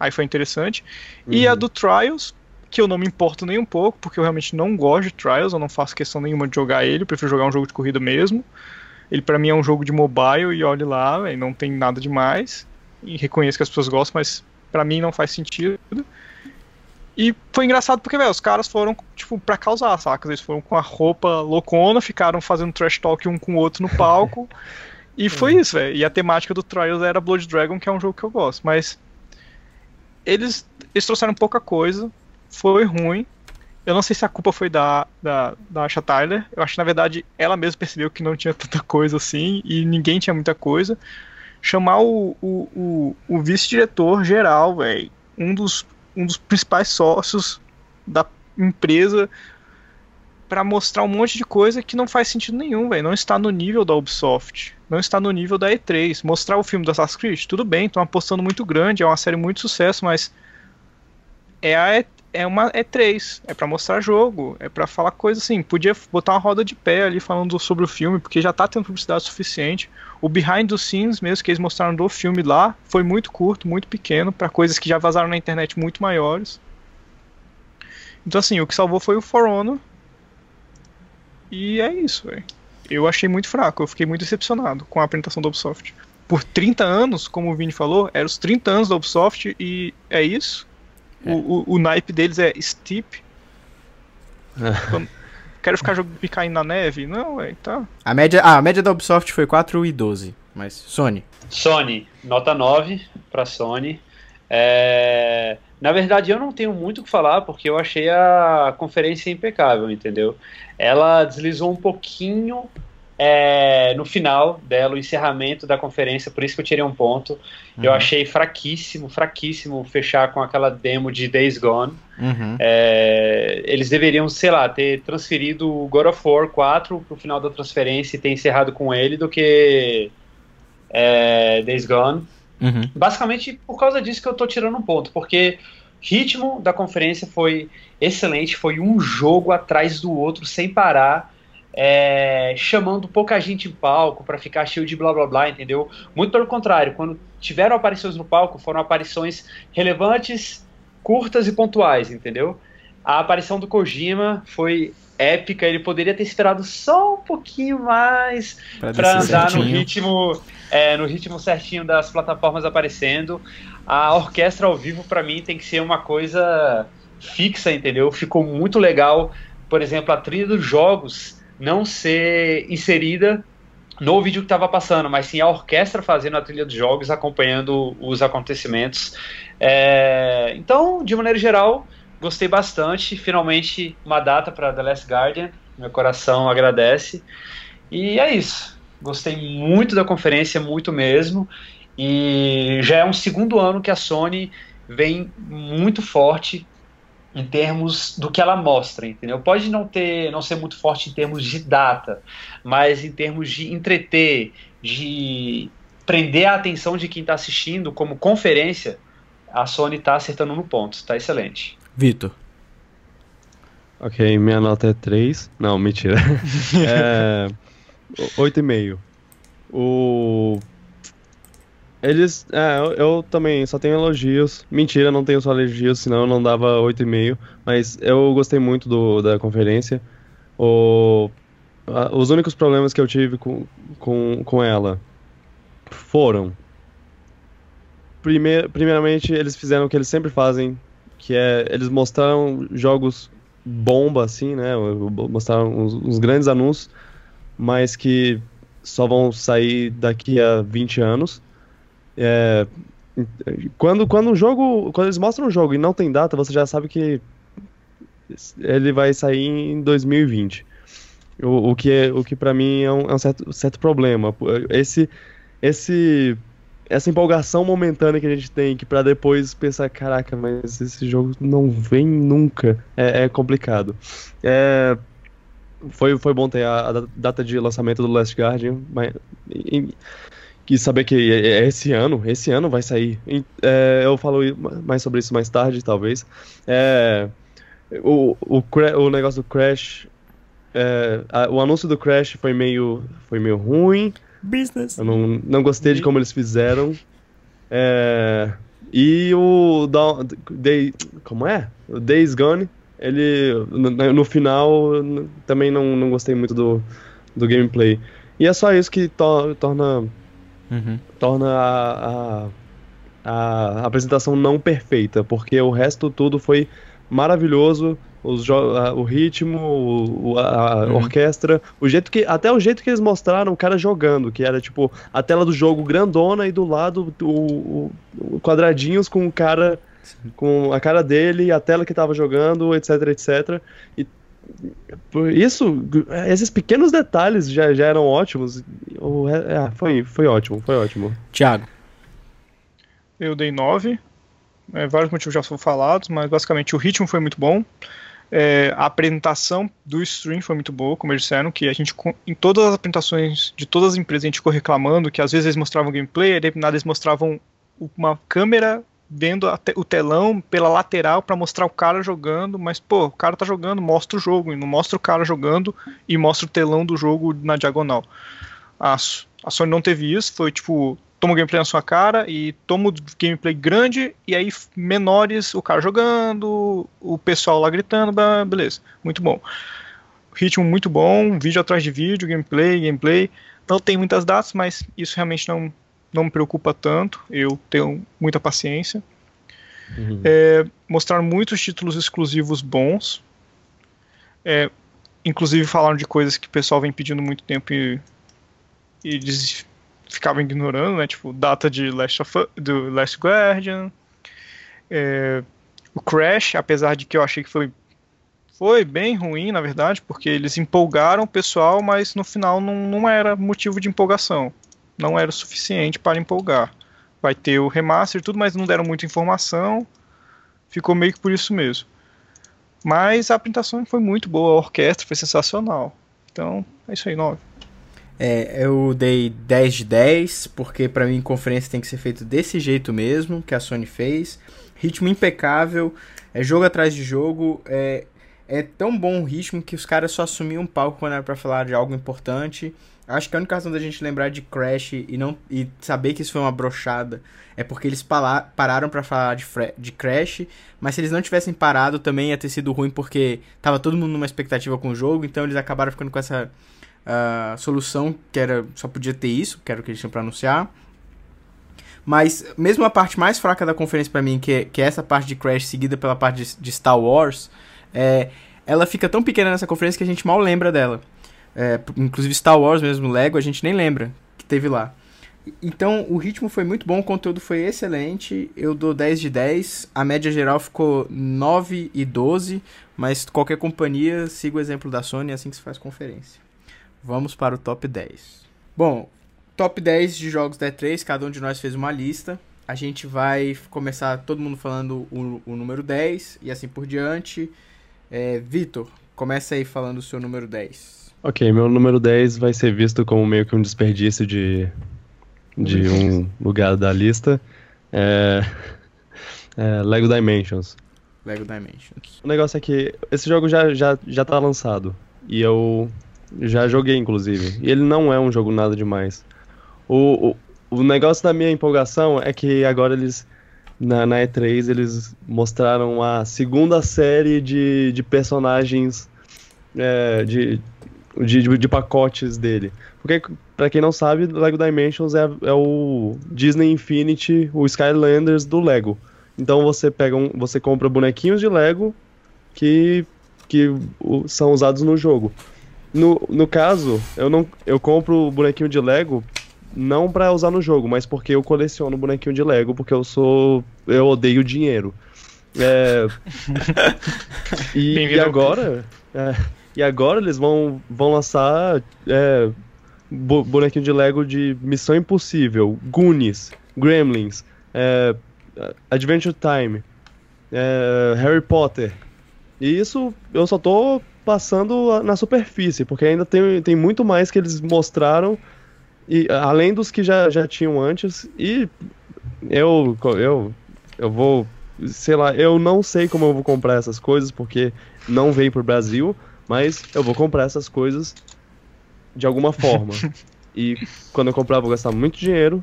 Aí foi interessante. Uhum. E a uhum. do Trials, que eu não me importo nem um pouco, porque eu realmente não gosto de Trials, eu não faço questão nenhuma de jogar ele, eu prefiro jogar um jogo de corrida mesmo. Ele para mim é um jogo de mobile e olhe lá, véio, não tem nada demais. E reconheço que as pessoas gostam, mas para mim não faz sentido. E foi engraçado porque, velho, os caras foram, tipo, pra causar, saca? Eles foram com a roupa loucona, ficaram fazendo trash talk um com o outro no palco. e foi isso, velho. E a temática do Trials era Blood Dragon, que é um jogo que eu gosto. Mas eles, eles trouxeram pouca coisa, foi ruim. Eu não sei se a culpa foi da, da, da Asha Tyler. Eu acho que, na verdade, ela mesma percebeu que não tinha tanta coisa assim e ninguém tinha muita coisa. Chamar o, o, o, o vice-diretor geral, velho, um dos, um dos principais sócios da empresa, para mostrar um monte de coisa que não faz sentido nenhum, velho. Não está no nível da Ubisoft. Não está no nível da E3. Mostrar o filme do Assassin's Creed, tudo bem, estão apostando muito grande, é uma série muito sucesso, mas é a é uma é três, é para mostrar jogo, é para falar coisa assim. Podia botar uma roda de pé ali falando sobre o filme, porque já tá tendo publicidade suficiente. O behind the scenes mesmo que eles mostraram do filme lá foi muito curto, muito pequeno para coisas que já vazaram na internet muito maiores. Então assim, o que salvou foi o For Honor. E é isso, velho. Eu achei muito fraco, eu fiquei muito decepcionado com a apresentação da Ubisoft. Por 30 anos, como o Vini falou, eram os 30 anos da Ubisoft e é isso é. O, o, o, naipe deles é steep. É. Quero ficar jogando caindo na neve? Não, ué, tá. A média, ah, a média da Ubisoft foi 4 e 12. Mas, Sony. Sony, nota 9 pra Sony. É... Na verdade, eu não tenho muito o que falar, porque eu achei a conferência impecável, entendeu? Ela deslizou um pouquinho é, no final dela, o encerramento da conferência, por isso que eu tirei um ponto. Uhum. Eu achei fraquíssimo, fraquíssimo fechar com aquela demo de Days Gone. Uhum. É, eles deveriam, sei lá, ter transferido o God of War 4 pro final da transferência e ter encerrado com ele do que é, Days Gone. Uhum. Basicamente por causa disso que eu tô tirando um ponto, porque ritmo da conferência foi excelente, foi um jogo atrás do outro sem parar é, chamando pouca gente em palco para ficar cheio de blá blá blá, entendeu? Muito pelo contrário, quando tiveram aparições no palco, foram aparições relevantes, curtas e pontuais, entendeu? A aparição do Kojima foi épica, ele poderia ter esperado só um pouquinho mais para andar certinho. no ritmo, é, no ritmo certinho das plataformas aparecendo. A orquestra ao vivo para mim tem que ser uma coisa fixa, entendeu? Ficou muito legal. Por exemplo, a trilha dos jogos não ser inserida no vídeo que estava passando, mas sim a orquestra fazendo a trilha dos jogos, acompanhando os acontecimentos. É, então, de maneira geral, gostei bastante. Finalmente, uma data para The Last Guardian. Meu coração agradece. E é isso. Gostei muito da conferência, muito mesmo. E já é um segundo ano que a Sony vem muito forte em termos do que ela mostra, entendeu? Pode não ter, não ser muito forte em termos de data, mas em termos de entreter, de prender a atenção de quem está assistindo como conferência, a Sony está acertando no ponto, está excelente. Vitor. Ok, minha nota é 3. Não, mentira. é, 8,5. O eles. É, eu, eu, também só tenho elogios. Mentira, não tenho só elogios, senão eu não dava 8,5. Mas eu gostei muito do, da conferência. O, a, os únicos problemas que eu tive com, com, com ela foram. Primeir, primeiramente, eles fizeram o que eles sempre fazem, que é. Eles mostraram jogos bomba, assim, né? Mostraram uns, uns grandes anúncios, mas que só vão sair daqui a 20 anos. É, quando, quando um jogo. Quando eles mostram um jogo e não tem data, você já sabe que ele vai sair em 2020. O, o que, é, o que para mim é um, é um certo, certo problema. Esse, esse, essa empolgação momentânea que a gente tem, que para depois pensar, caraca, mas esse jogo não vem nunca, é, é complicado. É, foi, foi bom ter a, a, data de lançamento do Last Guardian, mas, que saber que é, é esse ano, esse ano vai sair. É, eu falo mais sobre isso mais tarde, talvez. É, o, o, o negócio do Crash, é, a, o anúncio do Crash foi meio, foi meio ruim. Business. Eu não, não gostei de como eles fizeram. É, e o Day, como é? O Days Gone, ele no, no final também não, não gostei muito do, do gameplay. E é só isso que to, torna uhum. torna a, a, a, apresentação não perfeita, porque o resto tudo foi maravilhoso. os a, o ritmo, o, a, Uhum. orquestra, o jeito que até o jeito que eles mostraram o cara jogando, que era tipo a tela do jogo grandona e do lado o, o- quadradinhos com o cara com a cara dele, a tela que tava jogando, etc, etc. E isso, esses pequenos detalhes já, já eram ótimos. É, foi, foi ótimo, foi ótimo. Thiago. Eu dei 9. É, vários motivos já foram falados, mas basicamente o ritmo foi muito bom. É, a apresentação do stream foi muito boa, como eles disseram, que a gente, em todas as apresentações de todas as empresas, a gente ficou reclamando que às vezes eles mostravam gameplay, aí nada eles mostravam uma câmera vendo te- o telão pela lateral pra mostrar o cara jogando, mas pô, o cara tá jogando, mostra o jogo, e não mostra o cara jogando e mostra o telão do jogo na diagonal. A, a Sony não teve isso, foi tipo, toma o gameplay na sua cara e toma o gameplay grande e aí menores, o cara jogando, o pessoal lá gritando, beleza, muito bom. Ritmo muito bom, vídeo atrás de vídeo, gameplay, gameplay. Não tem muitas datas, mas isso realmente não, não me preocupa tanto. Eu tenho muita paciência. É, mostraram muitos títulos exclusivos bons. É, inclusive falaram de coisas que o pessoal vem pedindo muito tempo e, e eles ficavam ignorando, né? Tipo, data de Last of, do Last Guardian. É, o Crash, apesar de que eu achei que foi foi bem ruim, na verdade, porque eles empolgaram o pessoal, mas no final não, não era motivo de empolgação. Não era suficiente para empolgar. Vai ter o remaster e tudo, mas não deram muita informação. Ficou meio que por isso mesmo. Mas a apresentação foi muito boa, a orquestra foi sensacional. Então, é isso aí, 9. É, eu dei 10 de 10, porque pra mim conferência tem que ser feito desse jeito mesmo, que a Sony fez. Ritmo impecável, é jogo atrás de jogo, é, é tão bom o ritmo que os caras só assumiam um palco quando era pra falar de algo importante. Acho que a única razão da gente lembrar de Crash e não e saber que isso foi uma brochada é porque eles pala- pararam pra falar de, de Crash, mas se eles não tivessem parado também ia ter sido ruim porque tava todo mundo numa expectativa com o jogo, então eles acabaram ficando com essa a solução que era só podia ter isso, que era o que eles tinham pra anunciar. Mas mesmo a parte mais fraca da conferência pra mim, que é, que é essa parte de Crash seguida pela parte de, de Star Wars, é, ela fica tão pequena nessa conferência que a gente mal lembra dela. É, inclusive Star Wars mesmo, Lego, a gente nem lembra que teve lá. Então o ritmo foi muito bom, o conteúdo foi excelente. Eu dou 10 de 10. A média geral ficou 9 e 12. Mas qualquer companhia siga o exemplo da Sony, é assim que se faz conferência. Vamos para o top 10. Bom, top 10 de jogos da E3, cada um de nós fez uma lista. A gente vai começar todo mundo falando o, o número 10 e assim por diante. É, Vitor, começa aí falando o seu número 10. Ok, meu número 10 vai ser visto como meio que um desperdício de, de um lugar da lista. É, é Lego Dimensions. Lego Dimensions. O negócio é que esse jogo já, já, já tá lançado. E eu já joguei, inclusive. E ele não é um jogo nada demais. O, o, o negócio da minha empolgação é que agora eles. Na, na E3 eles mostraram a segunda série de, de personagens é, de, de, de, de pacotes dele. Porque, pra quem não sabe, Lego Dimensions é, é o Disney Infinity, o Skylanders do Lego. Então você pega um, você compra bonequinhos de Lego que, que são usados no jogo. No, no caso, eu não eu compro o bonequinho de Lego não pra usar no jogo, mas porque eu coleciono bonequinho de Lego, porque eu sou eu odeio dinheiro. É, e, e agora, é, e agora eles vão vão lançar é, bo- bonequinho de Lego de Missão Impossível, Goonies, Gremlins, é, Adventure Time, é, Harry Potter. E isso eu só tô passando na superfície, porque ainda tem, tem muito mais que eles mostraram, e além dos que já, já tinham antes, e eu, eu, eu vou, sei lá, eu não sei como eu vou comprar essas coisas, porque não veio pro Brasil, mas eu vou comprar essas coisas de alguma forma. e quando eu comprar, eu vou gastar muito dinheiro,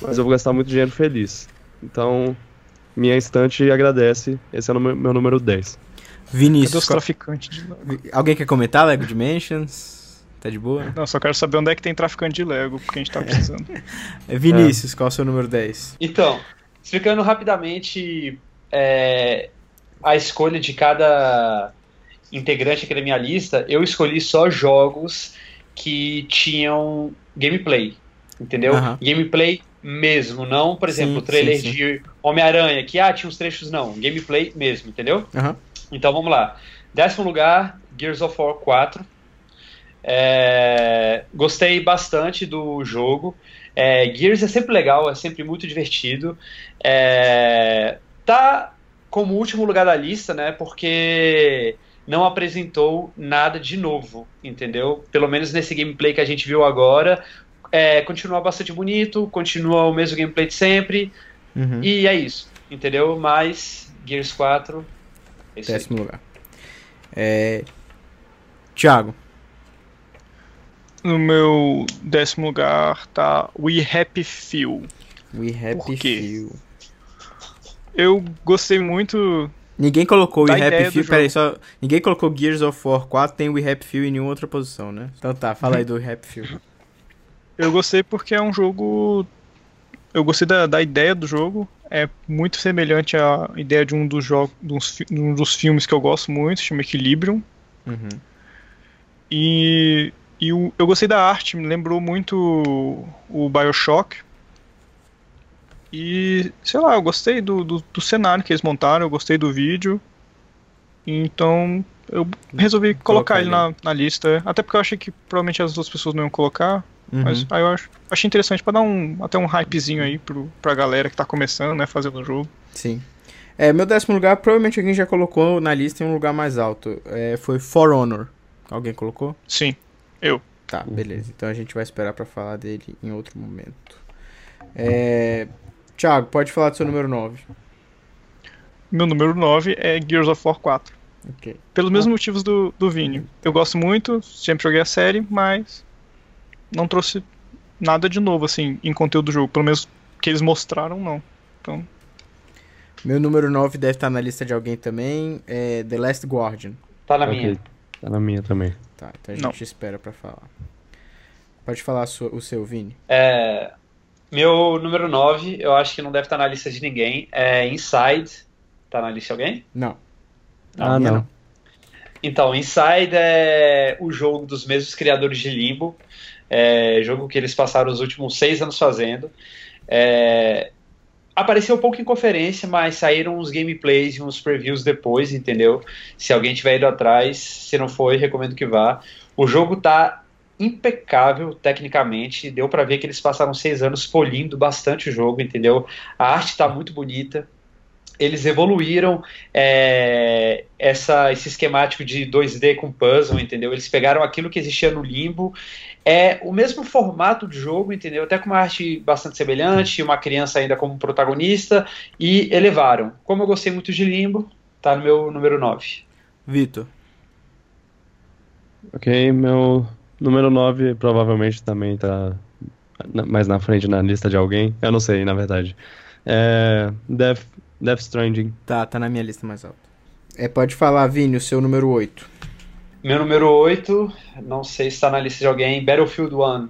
mas eu vou gastar muito dinheiro feliz. Então, minha estante agradece. Esse é o meu, número 10. Cadê Vinícius, os traficantes de Lego? alguém quer comentar Lego Dimensions? Tá de boa? Não, só quero saber onde é que tem traficante de Lego, porque a gente tá precisando. É, Vinícius, qual é o seu número 10? Então, explicando rapidamente é, a escolha de cada integrante aqui da minha lista, eu escolhi só jogos que tinham gameplay, entendeu? Aham. Gameplay mesmo, não, por exemplo, Sim, o trailer sim, sim. de Homem-Aranha, que ah, tinha uns trechos, não. Gameplay mesmo, entendeu? Aham. Então vamos lá. Décimo lugar, Gears of War 4. É, gostei bastante do jogo. É, Gears é sempre legal, é sempre muito divertido. É, tá como último lugar da lista, né? Porque não apresentou nada de novo, entendeu? Pelo menos nesse gameplay que a gente viu agora. É, continua bastante bonito, continua o mesmo gameplay de sempre. Uhum. E é isso, entendeu? Mas Gears 4. É isso aí. Décimo lugar. É... Thiago. No meu décimo lugar tá We Happy Few. We Happy? Few. Eu gostei muito. Ninguém colocou Da We Happy Few, peraí, só. Ninguém colocou Gears of War 4, tem We Happy Few em nenhuma outra posição, né? Então tá, fala aí do We Happy Few. Eu gostei porque é um jogo. Eu gostei da, da ideia do jogo. É muito semelhante à ideia de um dos jogos, de um dos filmes que eu gosto muito, chama Equilibrium. Uhum. E, e o- eu gostei da arte, me lembrou muito o, o Bioshock. E, sei lá, eu gostei do, do, do cenário que eles montaram, eu gostei do vídeo. Então eu resolvi colocar, Colocar ele na, na lista. Até porque eu achei que provavelmente as outras pessoas não iam colocar. Uhum. Mas aí eu acho, achei interessante pra dar um, até um hypezinho aí pro, pra galera que tá começando, né, fazendo o jogo. Sim. É, meu décimo lugar, provavelmente alguém já colocou na lista em um lugar mais alto. É, foi For Honor. Alguém colocou? Sim. Tá, beleza. Então a gente vai esperar pra falar dele em outro momento. É... Thiago, pode falar do seu número 9. Meu número 9 é Gears of War 4. Ok. Pelos mesmos motivos do, do Vini. Eu gosto muito, sempre joguei a série, mas não trouxe nada de novo, assim, em conteúdo do jogo. Pelo menos que eles mostraram, não. Então, Meu número 9 deve estar na lista de alguém também. É The Last Guardian. Tá na Ok, minha. Tá na minha também. Tá, então a Não. gente espera pra falar. Pode falar o seu, Vini. É, meu número 9, eu acho que não deve estar na lista de ninguém. É Inside. Tá na lista de alguém? Não. ah, minha não. não. Então, Inside é o jogo dos mesmos criadores de Limbo. É, jogo que eles passaram os últimos seis anos fazendo. É, apareceu um pouco em conferência, mas saíram uns gameplays e uns previews depois, entendeu? Se alguém tiver ido atrás, se não foi, recomendo que vá. O jogo tá impecável tecnicamente, deu pra ver que eles passaram seis anos polindo bastante o jogo, entendeu? A arte tá muito bonita. Eles evoluíram é, essa, esse esquemático de 2D com puzzle, entendeu? Eles pegaram aquilo que existia no Limbo, é o mesmo formato de jogo, entendeu? Até com uma arte bastante semelhante, uma criança ainda como protagonista, e elevaram. Como eu gostei muito de Limbo, tá no meu número 9. Vitor. Ok, meu número 9 provavelmente também tá mais na frente na lista de alguém. Eu não sei, na verdade. É. Death, Death Stranding. Tá, tá na minha lista mais alta. É, pode falar, Vini, o seu número 8. Meu número 8, não sei se está na lista de alguém, Battlefield 1.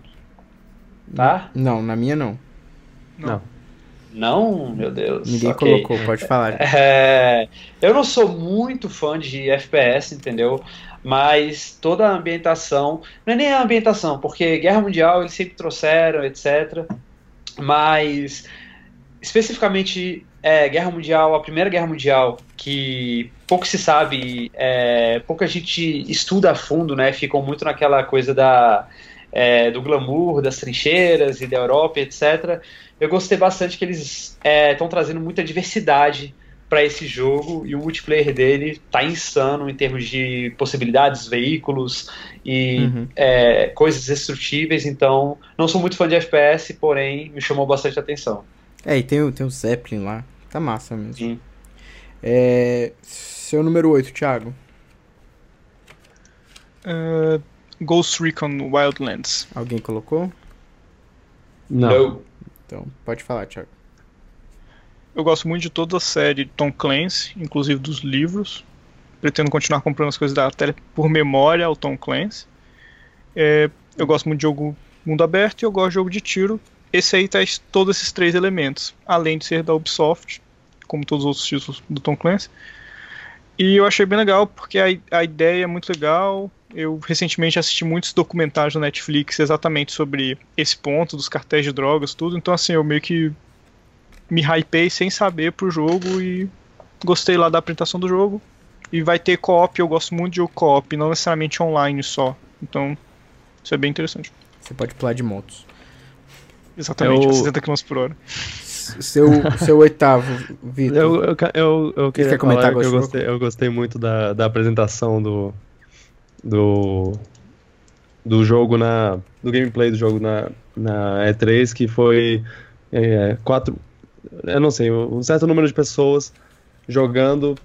Tá? Não, na minha não. Não. Não, meu Deus. Ninguém ok. colocou, pode falar. É, eu não sou muito fã de FPS, entendeu? Mas toda a ambientação, não é nem a ambientação, porque Guerra Mundial eles sempre trouxeram, etc. Mas especificamente é, Guerra Mundial, a Primeira Guerra Mundial, que pouco se sabe, é, pouca gente estuda a fundo, né? Ficam muito naquela coisa da, é, do glamour, das trincheiras e da Europa, etc. Eu gostei bastante que eles estão trazendo muita diversidade para esse jogo e o multiplayer dele tá insano em termos de possibilidades, veículos e Uhum. é, coisas destrutíveis. Então, não sou muito fã de FPS, porém me chamou bastante atenção. É, e tem, o- tem o Zeppelin lá. Tá massa mesmo. Sim. É, seu número 8, Thiago. É, Ghost Recon Wildlands. Alguém colocou? Não. Então, pode falar, Thiago. Eu gosto muito de toda a série Tom Clancy, inclusive dos livros. Pretendo continuar comprando as coisas da tela por memória ao Tom Clancy. É, eu gosto muito de jogo mundo aberto e eu gosto de jogo de tiro. Esse aí traz todos esses três elementos, além de ser da Ubisoft, como todos os outros títulos do Tom Clancy. E eu achei bem legal, porque a, a ideia é muito legal. Eu recentemente assisti muitos documentários na Netflix exatamente sobre esse ponto dos cartéis de drogas, tudo. Então, assim, eu meio que me hypei sem saber pro jogo e gostei lá da apresentação do jogo. E vai ter co-op, eu gosto muito de jogo co-op, não necessariamente online só. Então, isso é bem interessante. Você pode pular de motos. Exatamente, Eu- a 70 km por hora. Seu, seu oitavo, Vitor. Eu, eu, eu, eu queria quer comentar, falar que eu gostei, eu gostei muito da, da apresentação do, do do jogo na do gameplay do jogo na, na E3 que foi é, quatro eu não sei um certo número de pessoas jogando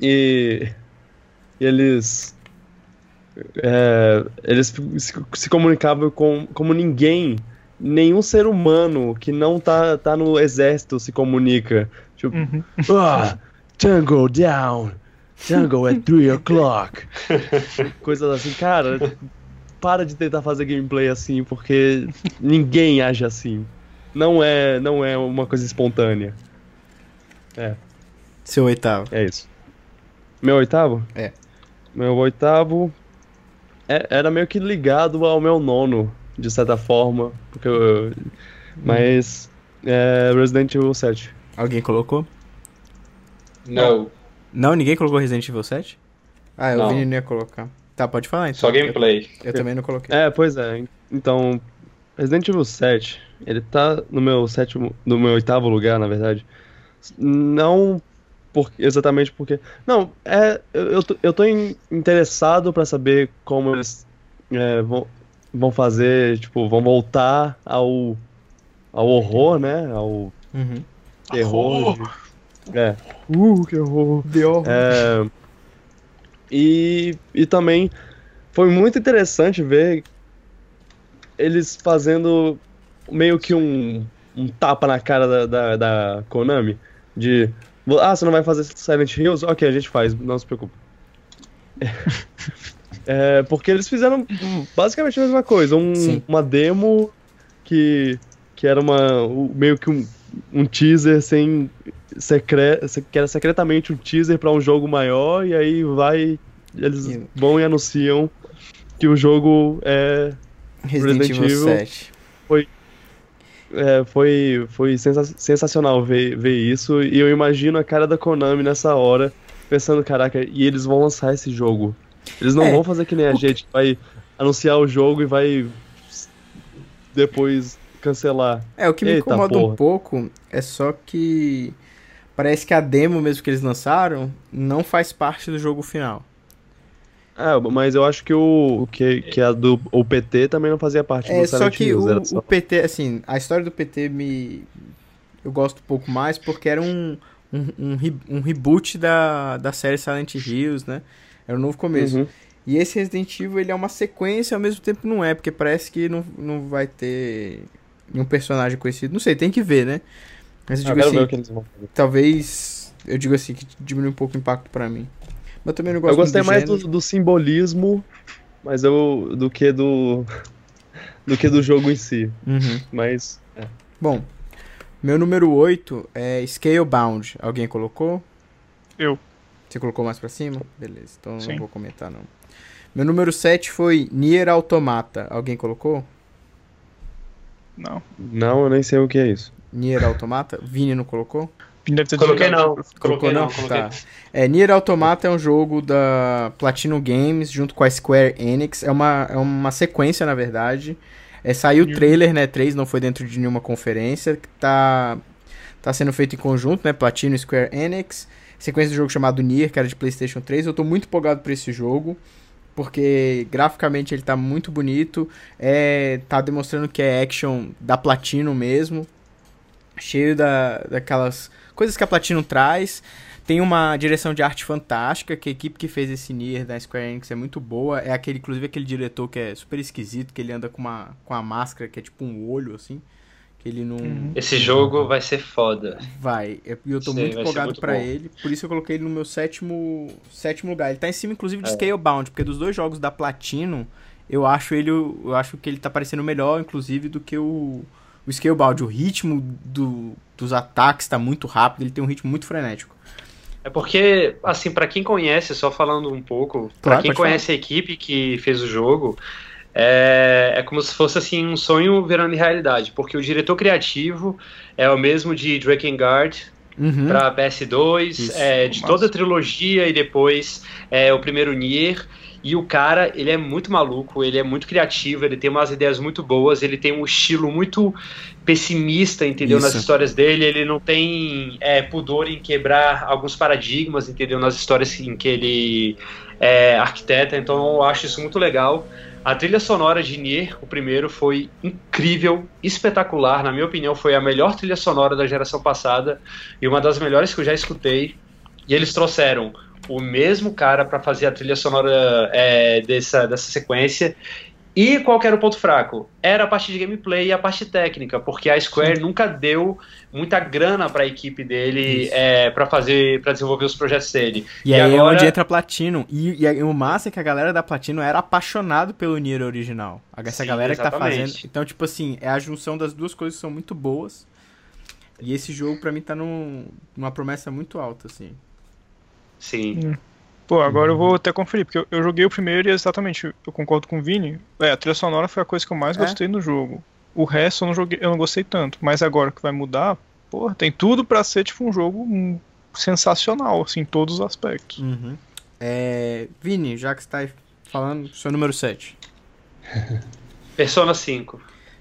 e, e eles é, eles se, se comunicavam com, como ninguém nenhum ser humano que não tá, tá no exército se comunica tipo Uhum. Ah, Tango down. Tango at 3 o'clock. Coisas assim, cara. Para de tentar fazer gameplay assim, porque ninguém age assim. Não é, não é uma coisa espontânea. Seu oitavo. É isso. Meu oitavo? É. Meu oitavo é- era meio que ligado ao meu nono, de certa forma. Porque eu, mas é Resident Evil 7. Alguém colocou? Não, Não, ninguém colocou Resident Evil 7? Ah, eu Não. não ia colocar. Tá, pode falar então. só gameplay. Eu, eu também não coloquei. É, pois é. Então, Resident Evil 7, ele tá no meu sétimo, no meu oitavo lugar, na verdade. Não por, exatamente porque. Não, é. Eu, eu tô, eu tô in- interessado pra saber como eles é, vão, vão fazer, tipo, vão voltar ao, ao horror, né? Ao Uhum. terror. de- é. Uh, que horror. Deu. É, e, e também foi muito interessante ver eles fazendo meio que um, um tapa na cara da, da, da Konami. De, ah, você não vai fazer Silent Hills? Ok, a gente faz, não se preocupe. É, porque eles fizeram basicamente a mesma coisa. Um- uma demo que, que era uma, meio que um, um teaser sem secre, que era secretamente um teaser pra um jogo maior e aí vai eles E- vão e anunciam que o jogo é, Resident, Resident Evil Evil. 7. É, foi foi sensa- sensacional ver, ver isso e eu imagino a cara da Konami nessa hora pensando caraca e eles vão lançar esse jogo eles não É, vão fazer que nem a gente que vai anunciar o jogo e vai depois cancelar É, o que me Eita, incomoda um porra. pouco é só que parece que a demo mesmo que eles lançaram não faz parte do jogo final. É, mas eu acho que o, que, que a do o PT também não fazia parte É, do só Silent que Hills, o, só- o PT, assim, a história do PT me. Eu gosto um pouco mais porque era um, um, um, um reboot da, da série Silent Hills, né? Era um novo começo. Uhum. E esse Resident Evil ele é uma sequência, ao mesmo tempo não é, porque parece que não, não vai ter nenhum personagem conhecido. Não sei, tem que ver, né? Mas eu Ah, digo quero assim, que talvez. Eu digo assim, que diminui um pouco o impacto pra mim. Mas eu também não gosto Eu gostei muito mais do, do simbolismo, mas eu do que do do que do jogo em si. Uhum. Mas é. Bom, meu número 8 é Scalebound. Alguém colocou? Eu. Você colocou mais pra cima? Beleza, então Sim. não vou comentar não. Meu número 7 foi Nier Automata. Alguém colocou? Não. não, eu nem sei o que é isso. Nier Automata? Vini não colocou? Deve ter Coloquei não. Coloquei não, coloquei. Tá. É, Nier Automata é um jogo da Platinum Games junto com a Square Enix. É uma, é uma sequência, na verdade. É, saiu o Uhum. trailer, né? 3 não foi dentro de nenhuma conferência. que Tá, tá sendo feito em conjunto, né? Platinum e Square Enix. Sequência do jogo chamado Nier, que era de PlayStation 3. Eu tô muito empolgado por esse jogo. Porque graficamente ele tá muito bonito. É, tá demonstrando que é action da Platinum mesmo. Cheio da, daquelas coisas que a Platinum traz. Tem uma direção de arte fantástica, que a equipe que fez esse Nier da Square Enix é muito boa. É aquele, inclusive, aquele diretor que é super esquisito, que ele anda com uma, com uma máscara que é tipo um olho, assim. Que ele não Uhum. Esse jogo vai ser foda. vai. E eu tô Sei, muito empolgado bom. ele. Por isso eu coloquei ele no meu sétimo, sétimo lugar. Ele tá em cima, inclusive, de É. Scalebound, porque dos dois jogos da Platinum, eu acho ele. Eu acho que ele tá parecendo melhor, inclusive, do que o, o Scalebound. O ritmo do, dos ataques tá muito rápido, ele tem um ritmo muito frenético. É porque, assim, para quem conhece, só falando um pouco, para Claro, quem pode conhece a equipe que fez o jogo, é, é como se fosse assim um sonho virando realidade, porque o diretor criativo é o mesmo de Drakengard Uhum. para PS2, Isso. é, de Massa. toda a trilogia e depois é, o primeiro Nier. E o cara, ele é muito maluco, ele é muito criativo, ele tem umas ideias muito boas, ele tem um estilo muito pessimista, entendeu? Nas Isso. histórias dele, ele não tem é, pudor em quebrar alguns paradigmas, entendeu? Nas histórias em que ele é arquiteta, então eu acho isso muito legal. A trilha sonora de Nier, o primeiro, foi incrível, espetacular. Na minha opinião, foi a melhor trilha sonora da geração passada e uma das melhores que eu já escutei. E eles trouxeram o mesmo cara para fazer a trilha sonora é, dessa, dessa sequência. E qual que era o ponto fraco? Era a parte de gameplay e a parte técnica, porque a Square nunca deu muita grana para a equipe dele é, para fazer, para desenvolver os projetos dele. E, E aí é agora- onde entra a Platinum. E, e o massa é que a galera da Platinum era apaixonado pelo Nier original. Essa Sim, galera que tá exatamente. fazendo. Então, tipo assim, é a junção das duas coisas que são muito boas. E esse jogo, pra mim, tá num, numa promessa muito alta, assim. Sim. Pô, agora eu vou até conferir, porque eu, eu joguei o primeiro e exatamente, eu concordo com o Vini. É, a trilha sonora foi a coisa que eu mais É? gostei no jogo. O resto eu não joguei, eu não gostei tanto. Mas agora que vai mudar, pô, tem tudo pra ser tipo um jogo sensacional, assim, em todos os aspectos. Uhum. É, Vini, já que você tá aí falando, seu número 7. Persona 5.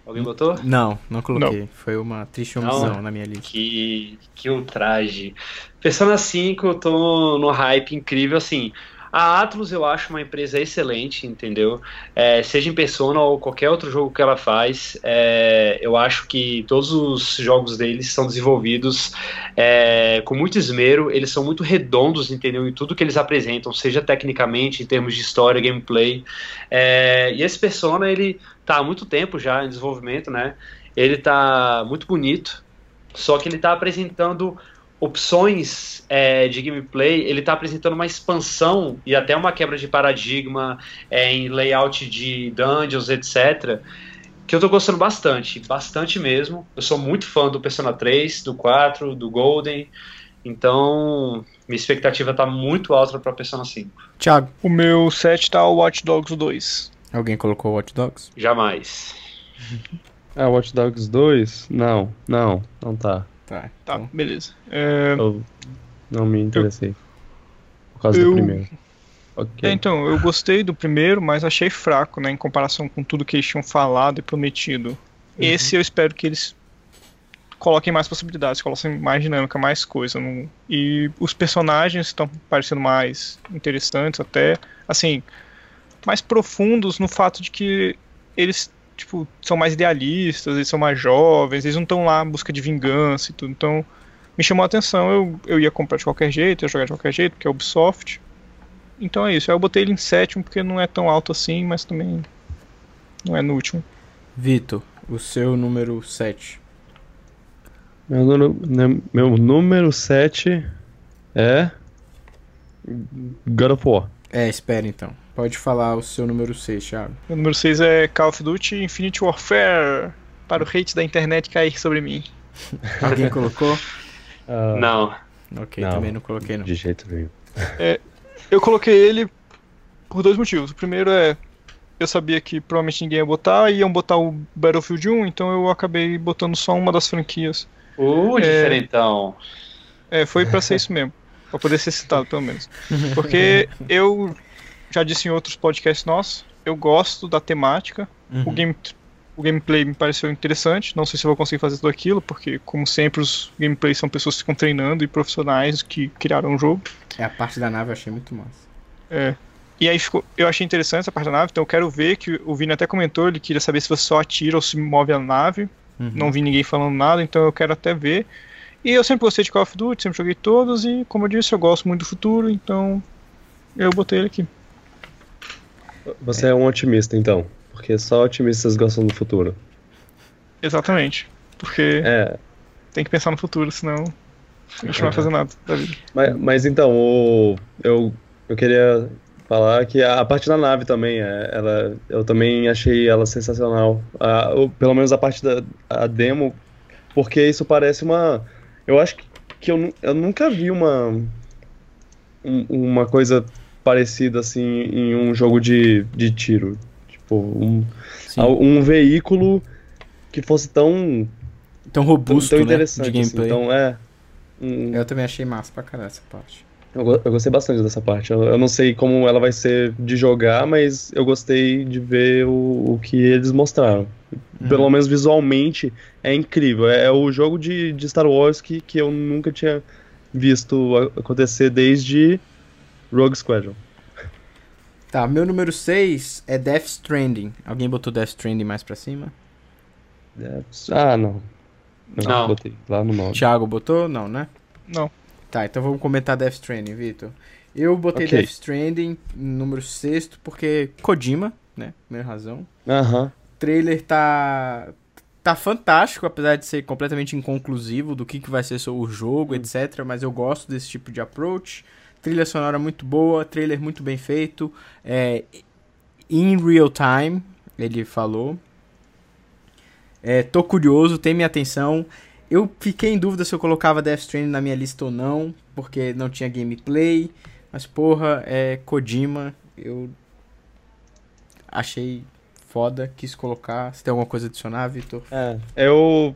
Alguém botou? Não, não coloquei. Foi uma triste omissão na minha lista. Que, que ultraje. Persona 5, eu tô no hype incrível, assim. A Atlus eu acho uma empresa excelente, entendeu? É, seja em Persona ou qualquer outro jogo que ela faz, é, eu acho que todos os jogos deles são desenvolvidos é, com muito esmero, eles são muito redondos, entendeu? Em tudo que eles apresentam, seja tecnicamente, em termos de história, gameplay. É, e esse Persona, ele tá há muito tempo já em desenvolvimento, né? Ele tá muito bonito, só que ele tá apresentando opções é, de gameplay, ele tá apresentando uma expansão e até uma quebra de paradigma é, em layout de dungeons, etc. Que eu tô gostando bastante, bastante mesmo. Eu sou muito fã do Persona 3, do 4, do Golden. Então, minha expectativa tá muito alta pra Persona 5. Thiago, O meu set tá o Watch Dogs 2. alguém colocou Watch Dogs? Jamais. Ah, Watch Dogs 2? Não, não, não tá. Tá. Tá, então- beleza. É, Eu não me interessei. Por causa Eu- do primeiro. é, Ok. então, eu gostei do primeiro, mas achei fraco, né, em comparação com tudo que eles tinham falado e prometido. Esse eu espero que eles coloquem mais possibilidades, coloquem mais dinâmica, mais coisa. não- E os personagens estão parecendo mais interessantes, até, assim, mais profundos no fato de que eles, tipo, são mais idealistas, eles são mais jovens, eles não estão lá em busca de vingança e tudo. Então, me chamou a atenção, eu, eu ia comprar de qualquer jeito, ia jogar de qualquer jeito, porque é Ubisoft. Então é isso, aí eu botei ele em sétimo porque não é tão alto assim, mas também não é no último. Vitor, o seu número 7. Meu, número, né, meu número 7 é. God of War. É, espera então. Pode falar o seu número 6, Thiago. O número 6 é Call of Duty Infinite Warfare, para o hate da internet cair sobre mim. Alguém colocou? Ah, Não. Ok, Não. também não coloquei não. De jeito nenhum. Eu coloquei ele por dois motivos. O primeiro é, eu sabia que provavelmente ninguém ia botar, e iam botar o Battlefield 1, então eu acabei botando só uma das franquias. Uh, É. diferentão. É, foi pra ser isso mesmo. Pra poder ser citado, pelo menos. Porque eu já disse em outros podcasts nossos, eu gosto da temática. O, Uhum. game, o gameplay me pareceu interessante. Não sei se eu vou conseguir fazer tudo aquilo, porque, como sempre, os gameplays são pessoas que ficam treinando e profissionais que criaram o jogo. É, a parte da nave eu achei muito massa. É. E aí ficou, eu achei interessante essa parte da nave, então eu quero ver que o Vini até comentou, ele queria saber se você só atira ou se move a nave. Uhum. Não vi ninguém falando nada, então eu quero até ver. E eu sempre gostei de Call of Duty, sempre joguei todos, e como eu disse, eu gosto muito do futuro, então eu botei ele aqui. Você é um otimista, então. Porque só otimistas gostam do futuro. Exatamente. Porque É. tem que pensar no futuro, senão a gente não vai fazer nada da vida. Mas, mas então, o, eu, eu queria falar que a, a parte da nave também, é, ela, eu também achei ela sensacional. A, o- pelo menos a parte da a demo, porque isso parece uma. Eu acho que, que eu, eu nunca vi uma, um- uma coisa parecida assim em um jogo de, de tiro. Tipo, um, um veículo que fosse tão, Tão tão, robusto, tão né? interessante. De assim. gameplay. Então, é. um- Eu também achei massa pra caralho essa parte. eu, eu gostei bastante dessa parte. Eu, eu não sei como ela vai ser de jogar, mas eu gostei de ver o, o que eles mostraram. Pelo menos visualmente é incrível. É, é o jogo de, de Star Wars que, que eu nunca tinha visto acontecer desde Rogue Squadron. Tá, meu número 6 é Death Stranding. Alguém botou Death Stranding mais pra cima? É, ah, não. Não, Não. botei lá no 9. Thiago botou? Não, né? Não. Tá, então vamos comentar Death Stranding, Vitor. Eu botei Ok. Death Stranding número 6 porque Kojima, né? Primeira razão. Aham. O trailer tá tá fantástico, apesar de ser completamente inconclusivo do que, que vai ser o jogo, etc. Mas eu gosto desse tipo de approach. Trilha sonora muito boa, trailer muito bem feito. É, in real time, ele falou. É, tô curioso, tem minha atenção. Eu fiquei em dúvida se eu colocava Death Stranding na minha lista ou não, porque não tinha gameplay. Mas porra, é Kojima, eu achei foda, quis colocar. Você tem alguma coisa a adicionar, Vitor? É, eu.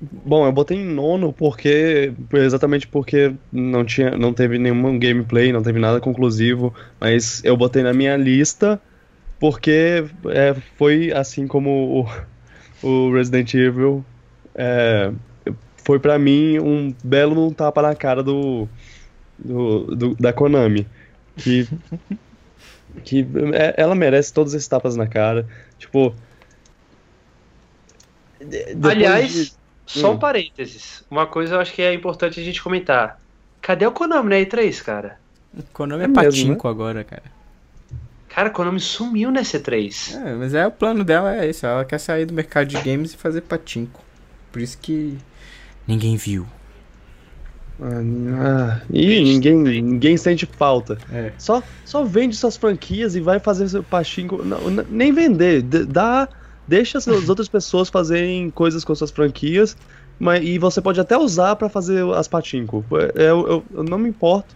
Bom, eu botei em nono porque. Exatamente porque não tinha, não teve nenhum gameplay, não teve nada conclusivo, mas eu botei na minha lista porque é, foi assim como o, o Resident Evil é, foi pra mim um belo tapa na cara do, do, do- da Konami. Que, que é- ela merece todos esses tapas na cara. Tipo. depois Aliás, de- só Hum. um parênteses. Uma coisa eu acho que é importante a gente comentar. Cadê o Konami na E3, cara? Konami é, É mesmo, patinco agora, cara. Cara, o Konami sumiu nessa E3. É, mas é o plano dela é esse, ela quer sair do mercado de games e fazer patinco. Por isso que ninguém viu. Ah, e ninguém, ninguém sente falta. É. Só, só vende suas franquias e vai fazer seu. Não, n- nem vender. Dá, deixa as as outras pessoas fazerem coisas com suas franquias. Mas, e você pode até usar pra fazer as pachinko. É, Eu, eu, eu não me importo.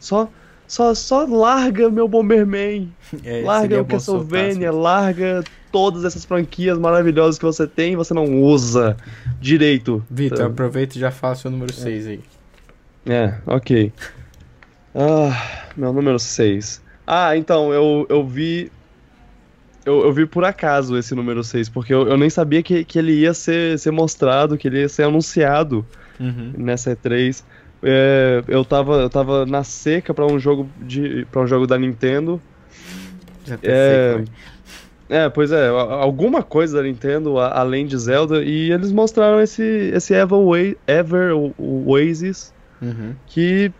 Só, só, só larga meu Bomberman. É, larga o Castlevania, larga todas essas franquias maravilhosas que você tem e você não usa direito. Vitor, Então, aproveita e já fala seu número 6 aí. É, ok. Ah, meu número 6. Ah, então, eu, eu vi. Eu, eu vi por acaso esse número 6, porque eu, eu nem sabia que, que ele ia ser, ser mostrado, que ele ia ser anunciado Uhum. nessa E3. É, eu, tava, eu tava na seca pra um jogo de para um jogo da Nintendo. Já até É, vai. É, pois é, alguma coisa da Nintendo a- além de Zelda, e eles mostraram esse, esse Ever Oasis, Uhum. que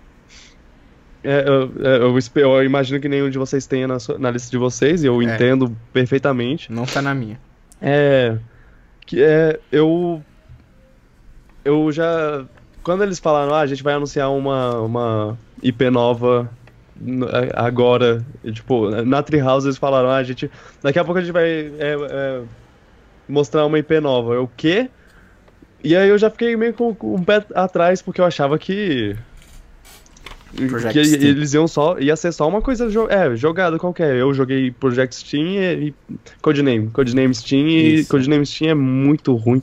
é, eu, é, eu espe- eu imagino que nenhum de vocês tenha na, sua- na lista de vocês, e eu É. entendo perfeitamente. Não tá na minha. É. Que é. Eu. Eu já. Quando eles falaram, ah, a gente vai anunciar uma, uma IP nova agora, tipo, na Treehouse eles falaram, ah, a gente. Daqui a pouco a gente vai é, é, mostrar uma IP nova. Eu, o quê? E aí eu já fiquei meio com, com um pé atrás, porque eu achava que. Project que Steam. eles iam só. ia ser só uma coisa jo é, jogada qualquer. Eu joguei Project Steam e, e Codename. Codename Steam e Isso. Codename Steam é muito ruim.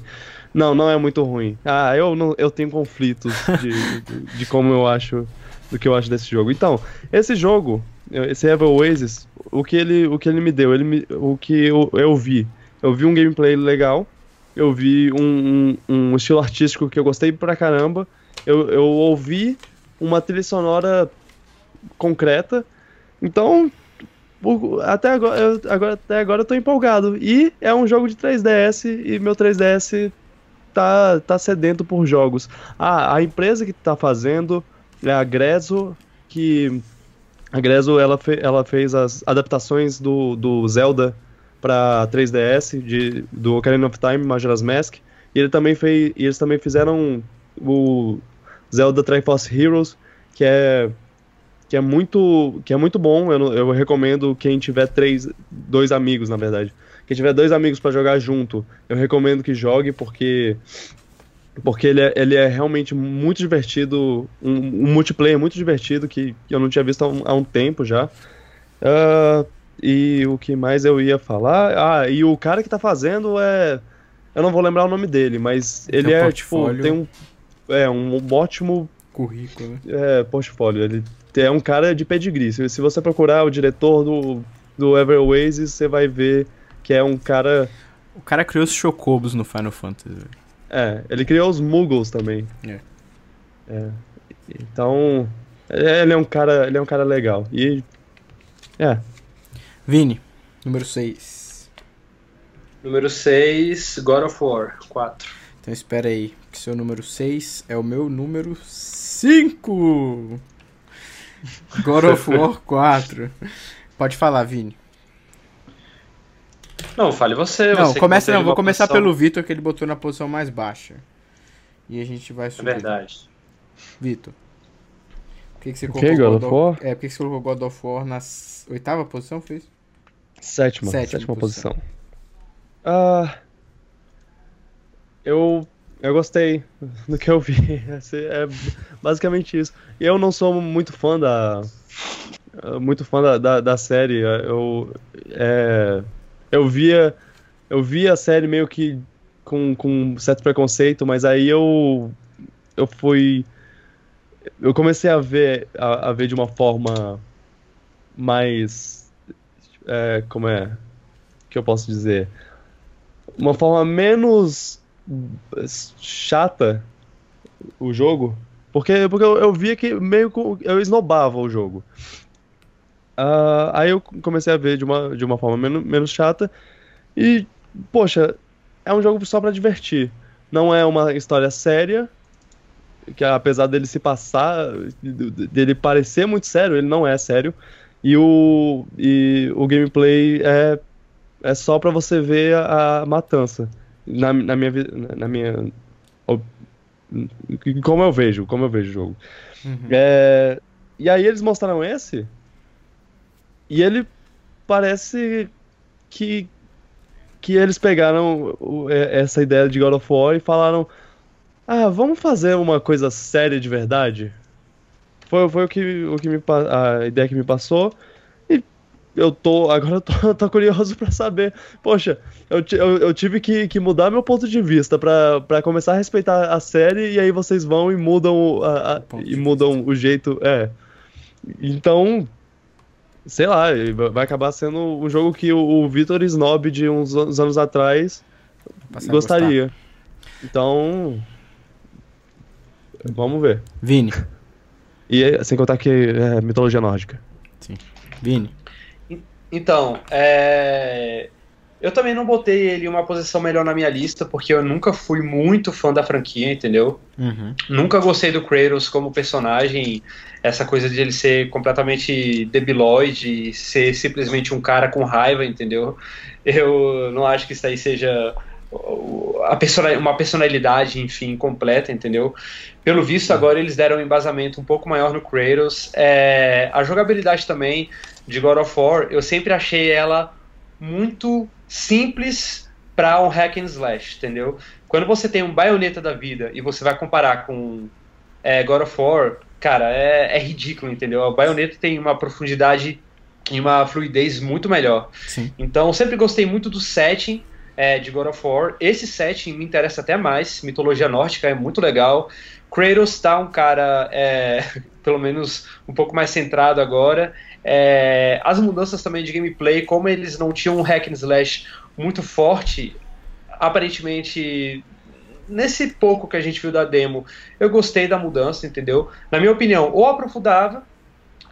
Não, não é muito ruim. Ah, eu, não, eu tenho conflitos de, de, de como eu acho. Do que eu acho desse jogo. Então, esse jogo, esse Ever Oasis, o que ele, o que ele me deu, ele me, o que eu, eu vi. Eu vi um gameplay legal, eu vi um, um, um estilo artístico que eu gostei pra caramba, eu, eu ouvi uma trilha sonora concreta, então até agora, eu, agora, até agora eu tô empolgado. E é um jogo de 3DS e meu 3DS tá, tá sedento por jogos. Ah, a empresa que tá fazendo é a Grezzo, que a Grezzo ela, fe, ela fez as adaptações do, do Zelda para 3DS, de, do Ocarina of Time, Majora's Mask, e ele também fez, eles também fizeram o Zelda Triforce Heroes, que é que é muito que é muito bom. Eu, eu recomendo quem tiver três, dois amigos na verdade. Quem tiver dois amigos para jogar junto, eu recomendo que jogue porque Porque ele é, ele é realmente muito divertido, um, um multiplayer muito divertido que, eu não tinha visto há um, há um tempo já. Uh, e o que mais eu ia falar? Ah, e o cara que tá fazendo é. Eu não vou lembrar o nome dele, mas Tem ele um é, tipo, portfólio. tem um. É, um ótimo Currículo. né? é, portfólio. Ele é um cara de pedigree. Se, se você procurar o diretor do, do Ever Oasis, você vai ver que é um cara. O cara criou os chocobos no Final Fantasy. É, ele criou os Muggles também. É. É, Então, ele é um cara, ele é um cara legal. E é, Vini, número 6. Número 6, God of War 4. Então espera aí, que seu número 6 é o meu número 5. God of War 4. Pode falar, Vini. Não, fale você. Não, você começa não, vou começar posição- pelo Vitor, que ele botou na posição mais baixa. E a gente vai É subir. verdade. Vitor. Por que, que você colocou God of War? É, por que, que você colocou God of War na oitava posição, fez? sétima, Sétima sétima, posição. posição. Ah, eu eu gostei do que eu vi. É basicamente isso. Eu não sou muito fã da muito fã da, da, da série. Eu é, eu via eu via a série meio que com, com certo preconceito, mas aí eu eu fui eu comecei a ver a, a ver de uma forma mais é, como é que eu posso dizer uma forma menos chata o jogo porque porque eu, eu via que meio que eu esnobava o jogo. Ah, aí eu comecei a ver de uma, de uma forma menos, menos chata e poxa é um jogo só pra divertir. Não é uma história séria que apesar dele se passar dele parecer muito sério ele não é sério. E o, e o gameplay é, é só pra você ver a, a matança. Na, na minha, na minha. Como eu vejo, como eu vejo o jogo. Uhum. É, e aí eles mostraram esse. E ele parece que. Que eles pegaram é- essa ideia de God of War e falaram: Ah, vamos fazer uma coisa séria de verdade? Foi, foi o que, o que me, a ideia que me passou. Eu tô. Agora eu tô, tô curioso pra saber. Poxa, eu, eu, eu tive que, que mudar meu ponto de vista pra, pra começar a respeitar a série, e aí vocês vão e mudam, o- a- a- e mudam o jeito. É. Então. Sei lá, vai acabar sendo um jogo que o, o Vitor Snob de uns an- uns anos atrás gostaria. Então. Vamos ver. Vini, E sem contar que é mitologia nórdica. Vini. Então, é... eu também não botei ele em uma posição melhor na minha lista, porque eu nunca fui muito fã da franquia, entendeu? Uhum. Nunca gostei do Kratos como personagem, essa coisa de ele ser completamente debilóide, e ser simplesmente um cara com raiva, entendeu? Eu não acho que isso aí seja uma personalidade, enfim, completa, entendeu? Pelo visto, agora eles deram um embasamento um pouco maior no Kratos. É, a jogabilidade também de God of War, eu sempre achei ela muito simples para um hack and slash, entendeu? Quando você tem um baioneta da vida e você vai comparar com é, God of War, cara, é, é ridículo, entendeu? O baioneta tem uma profundidade e uma fluidez muito melhor. Sim. Então, eu sempre gostei muito do setting é, de God of War. Esse setting me interessa até mais. Mitologia nórdica é muito legal. Kratos tá um cara, é, pelo menos, um pouco mais centrado agora. É, as mudanças também de gameplay, como eles não tinham um hack and slash muito forte, aparentemente nesse pouco que a gente viu da demo, eu gostei da mudança, entendeu? Na minha opinião, ou aprofundava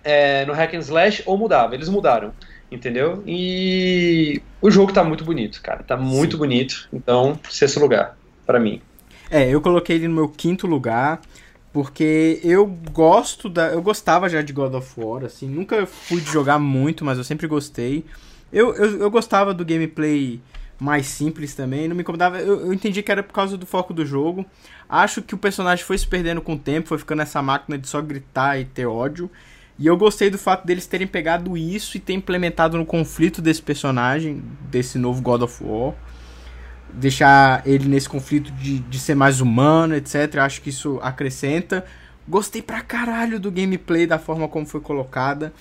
é, no hack and slash ou mudava. Eles mudaram, entendeu? E o jogo tá muito bonito, cara. Tá muito Sim. bonito. Então, sexto lugar, pra mim. É, eu coloquei ele no meu quinto lugar, porque eu gosto da. Eu gostava já de God of War, assim, nunca fui de jogar muito, mas eu sempre gostei. Eu, eu, eu gostava do gameplay mais simples também, não me incomodava. Eu, eu entendi que era por causa do foco do jogo. Acho que o personagem foi se perdendo com o tempo, foi ficando essa máquina de só gritar e ter ódio. E eu gostei do fato deles terem pegado isso e ter implementado no conflito desse personagem, desse novo God of War. Deixar ele nesse conflito de, de ser mais humano, etc. Acho que isso acrescenta. Gostei pra caralho do gameplay, da forma como foi colocada.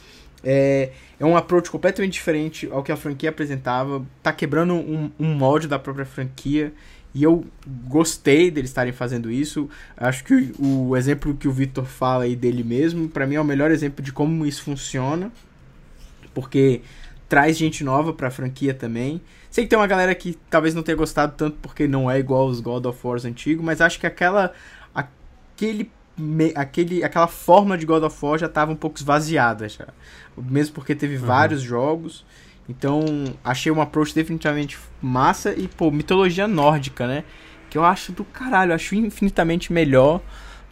É, é um approach completamente diferente ao que a franquia apresentava. Tá quebrando um, um molde da própria franquia. E eu gostei deles estarem fazendo isso. Acho que o, o exemplo que o Victor fala aí dele mesmo, para mim é o melhor exemplo de como isso funciona. Porque traz gente nova pra franquia também. Sei que tem uma galera que talvez não tenha gostado tanto porque não é igual os God of War antigos, mas acho que aquela aquele aquele, aquela forma de God of War já estava um pouco esvaziada já. Mesmo porque teve uhum. vários jogos. Então, achei um approach definitivamente massa e, pô, mitologia nórdica, né? Que eu acho do caralho, acho infinitamente melhor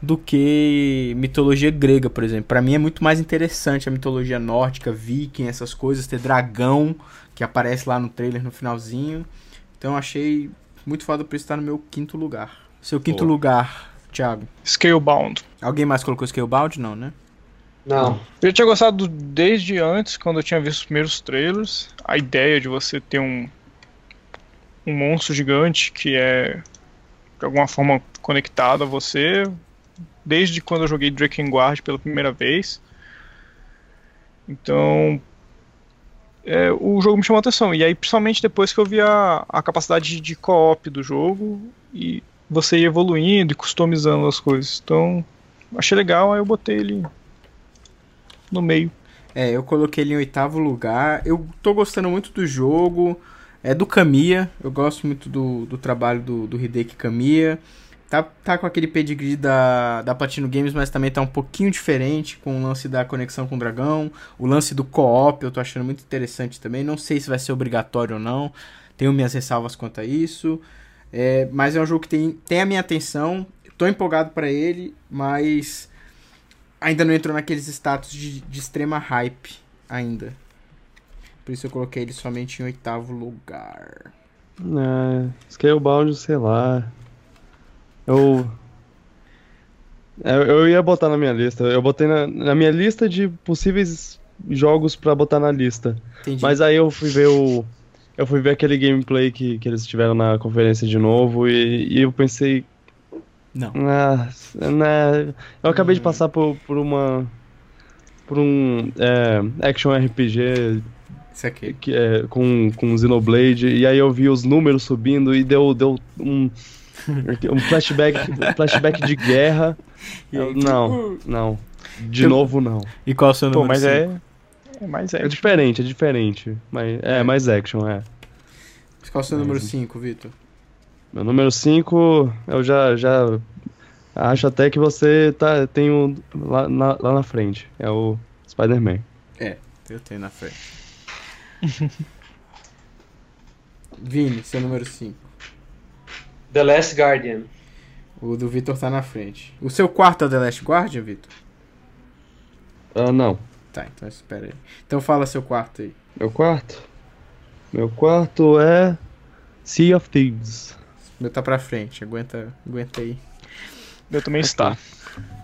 do que mitologia grega, por exemplo. Para mim é muito mais interessante a mitologia nórdica, viking, essas coisas, ter dragão que aparece lá no trailer no finalzinho. Então, achei muito foda por estar no meu quinto lugar. Seu quinto pô. lugar, Thiago? Scalebound. Alguém mais colocou Scalebound? Não, né? Não. Eu tinha gostado desde antes, quando eu tinha visto os primeiros trailers. A ideia de você ter um, um monstro gigante que é de alguma forma conectado a você. Desde quando eu joguei Drakengard pela primeira vez. Então. É, o jogo me chamou a atenção. E aí, principalmente depois que eu vi a, a capacidade de co-op do jogo e você ir evoluindo e customizando as coisas. Então, achei legal, aí eu botei ele no meio. É, eu coloquei ele em oitavo lugar. Eu tô gostando muito do jogo. É do Kamiya. Eu gosto muito do, do trabalho do, do Hideki Kamiya. Tá, tá com aquele pedigree da, da Platino Games, mas também tá um pouquinho diferente com o lance da conexão com o dragão. O lance do co-op eu tô achando muito interessante também. Não sei se vai ser obrigatório ou não. Tenho minhas ressalvas quanto a isso. É, mas é um jogo que tem, tem a minha atenção. Tô empolgado para ele, mas ainda não entrou naqueles status de, de extrema hype ainda. Por isso eu coloquei ele somente em oitavo lugar. É, Scalebound, sei lá. Eu. É, eu ia botar na minha lista. Eu botei na, na minha lista de possíveis jogos para botar na lista. Entendi. Mas aí eu fui ver o. Eu fui ver aquele gameplay que, que eles tiveram na conferência de novo e, e eu pensei, não. Ah, né, eu acabei hum. de passar por, por uma. por um é, action RPG. Isso aqui. Que, é, com, com Xenoblade, e aí eu vi os números subindo e deu, deu um. Um flashback, flashback de guerra. Eu, não, não. De eu, novo, não. E qual é o seu número? Pô, mas é, é mais action. É diferente, é diferente. Mas, é, é. mais action, é. Qual é o seu número 5, Vitor? Meu número 5, eu já, já acho até que você tá, tem um lá na, lá na frente. É o Spider-Man. É, eu tenho na frente. Vini, seu número 5. The Last Guardian. O do Vitor tá na frente. O seu quarto é The Last Guardian, Vitor? Ah, uh, não. Tá, então espera aí. Então fala seu quarto aí. Meu quarto? Meu quarto é Sea of Thieves. Meu tá pra frente, aguenta, aguenta aí. Meu também está.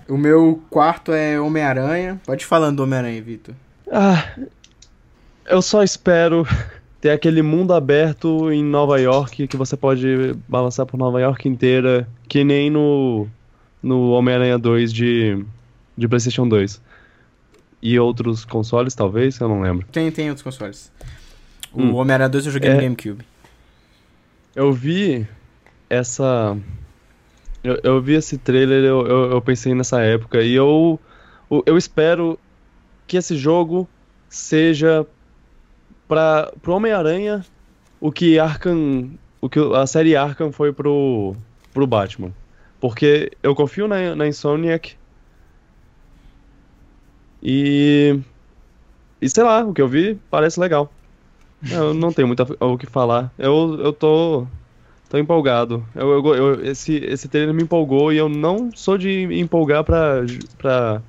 O meu quarto é Homem-Aranha. Pode ir falando do Homem-Aranha, Vitor. Ah, eu só espero ter aquele mundo aberto em Nova York que você pode balançar por Nova York inteira, que nem no, no Homem-Aranha 2 de, de PlayStation 2. E outros consoles, talvez, eu não lembro. Tem, tem outros consoles. O hum. Homem-Aranha 2 eu joguei é, no GameCube. Eu vi essa. Eu, eu vi esse trailer, eu, eu, eu, pensei nessa época, e eu, eu espero que esse jogo seja para pro Homem-Aranha o que Arkham. O que a série Arkham foi pro, pro Batman. Porque eu confio na, na Insomniac. E. E sei lá, o que eu vi parece legal. Eu não tenho muito o que falar. Eu, eu tô Tô empolgado. Eu, eu, eu, esse, esse trailer me empolgou e eu não sou de empolgar pra, pra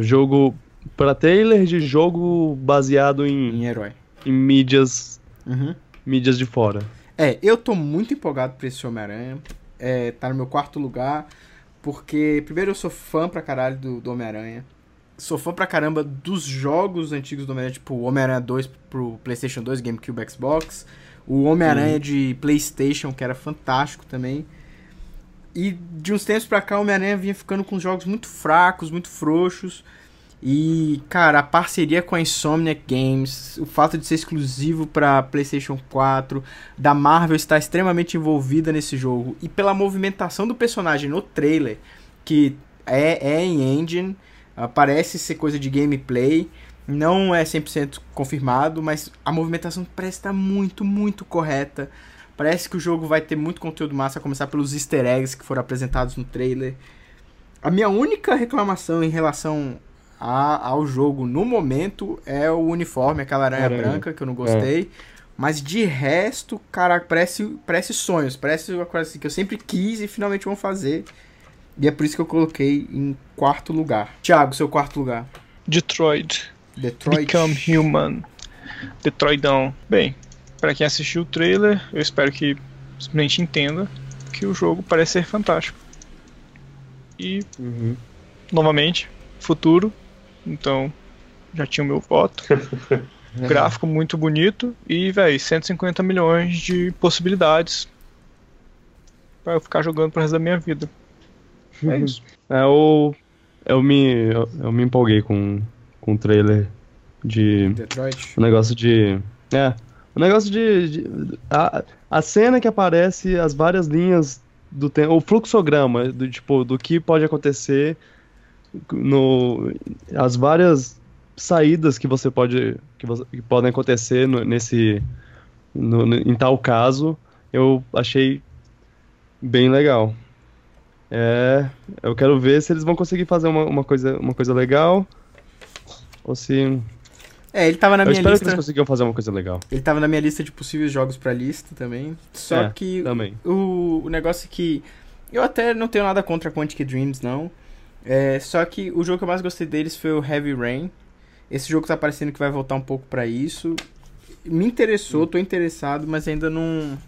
jogo. Pra trailer de jogo baseado em. Em herói. Em mídias. Uhum. mídias de fora. É, eu tô muito empolgado pra esse Homem-Aranha. É, tá no meu quarto lugar. Porque, primeiro, eu sou fã pra caralho do, do Homem-Aranha. sou fã pra caramba dos jogos antigos do Homem-Aranha, tipo o Homem-Aranha 2 pro PlayStation 2, GameCube, Xbox. O Homem-Aranha de PlayStation, que era fantástico também. E de uns tempos pra cá, o Homem-Aranha vinha ficando com jogos muito fracos, muito frouxos. E, cara, a parceria com a Insomniac Games, o fato de ser exclusivo para PlayStation 4, da Marvel estar extremamente envolvida nesse jogo, e pela movimentação do personagem no trailer, que é, é em engine, uh, parece ser coisa de gameplay, não é 100% confirmado, mas a movimentação parece estar muito, muito correta. Parece que o jogo vai ter muito conteúdo massa, a começar pelos easter eggs que foram apresentados no trailer. A minha única reclamação em relação a, ao jogo no momento é o uniforme, aquela aranha Caramba. branca que eu não gostei. É. Mas de resto, cara, parece, parece sonhos, parece uma coisa assim que eu sempre quis e finalmente vão fazer. E é por isso que eu coloquei em quarto lugar. Thiago, seu quarto lugar. Detroit. Detroit. Become Human. Detroitão. Bem, para quem assistiu o trailer, eu espero que simplesmente entenda que o jogo parece ser fantástico. E, uhum. novamente, futuro, então já tinha o meu voto. Gráfico muito bonito e, velho, 150 milhões de possibilidades para eu ficar jogando pro resto da minha vida. É uhum. isso. É, eu, eu, me, eu, eu, me empolguei com, com o trailer de. Detroit. O negócio de. É. O negócio de. de a, a cena que aparece, as várias linhas do tempo. O fluxograma do, tipo, do que pode acontecer no, as várias saídas que você pode que, você, que podem acontecer no, nesse no, em tal caso eu achei bem legal é eu quero ver se eles vão conseguir fazer uma, uma coisa uma coisa legal ou se é, ele tava na eu minha espero lista. que eles conseguiram fazer uma coisa legal. Ele tava na minha lista de possíveis jogos pra lista também. Só é, que também. O, o negócio é que. Eu até não tenho nada contra Quantic Dreams, não. É, só que o jogo que eu mais gostei deles foi o Heavy Rain. Esse jogo tá parecendo que vai voltar um pouco para isso. Me interessou, tô interessado, mas ainda não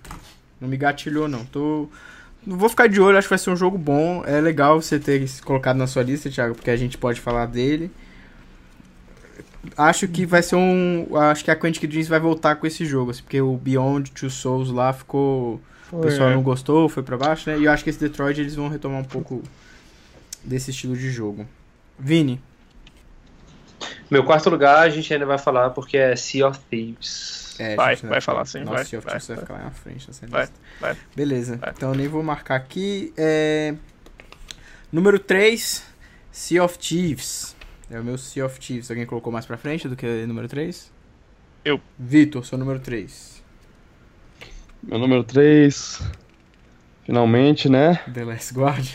não me gatilhou não. Tô vou ficar de olho, acho que vai ser um jogo bom. É legal você ter colocado na sua lista, Thiago, porque a gente pode falar dele. Acho que vai ser um, acho que a Quantic Dreams vai voltar com esse jogo, assim, porque o Beyond Two Souls lá ficou o pessoal é. não gostou, foi para baixo, né? E eu acho que esse Detroit eles vão retomar um pouco desse estilo de jogo. Vini. Meu quarto lugar a gente ainda vai falar porque é Sea of Thieves. É, vai, vai, vai falar sim. Nossa, vai, Sea of Thieves vai, vai ficar lá na frente nessa vai, Vai, Beleza, vai. então eu nem vou marcar aqui. É... Número 3, Sea of Thieves. É o meu Sea of Thieves. Alguém colocou mais pra frente do que número 3? Eu. Vitor, seu número 3. Meu número 3. Finalmente, né? The Last Guard.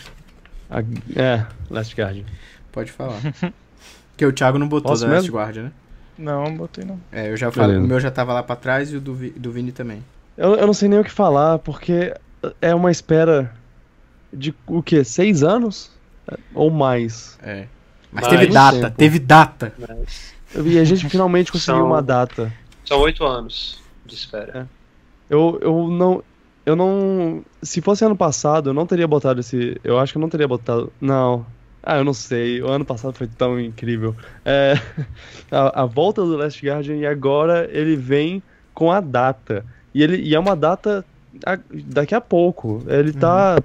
A, é, Last Guardian. Pode falar. Porque o Thiago não botou Posso The Last Guardian, né? Não, não botei não. É, eu já falei, o meu já tava lá pra trás e o do, do Vini também. Eu, eu não sei nem o que falar, porque é uma espera de o quê? Seis anos? Ou mais? É. Mas, teve data, tempo. teve data. Mas... E a gente finalmente conseguiu São... uma data. São oito anos de espera. É. Eu, eu não eu não. Se fosse ano passado, eu não teria botado esse. Eu acho que eu não teria botado. Não. Ah, eu não sei. O ano passado foi tão incrível. É, a, a, volta do Last Guardian e agora ele vem com a data. E, ele, e é uma data a, daqui a pouco. Ele tá uhum.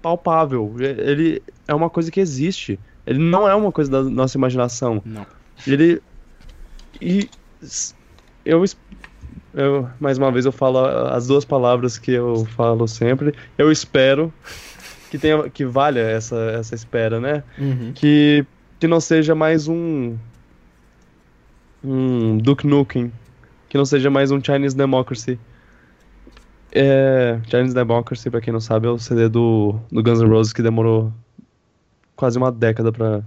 palpável. Ele é uma coisa que existe. Ele não é uma coisa da nossa imaginação. Não. Ele. E eu, eu, mais uma vez eu falo as duas palavras que eu falo sempre. Eu espero que tenha que valha essa, essa espera, né? Uhum. Que, que não seja mais um um Duke Nukem, que não seja mais um Chinese Democracy. É, Chinese Democracy, pra quem não sabe, é o CD do, do Guns N' Roses que demorou quase uma década pra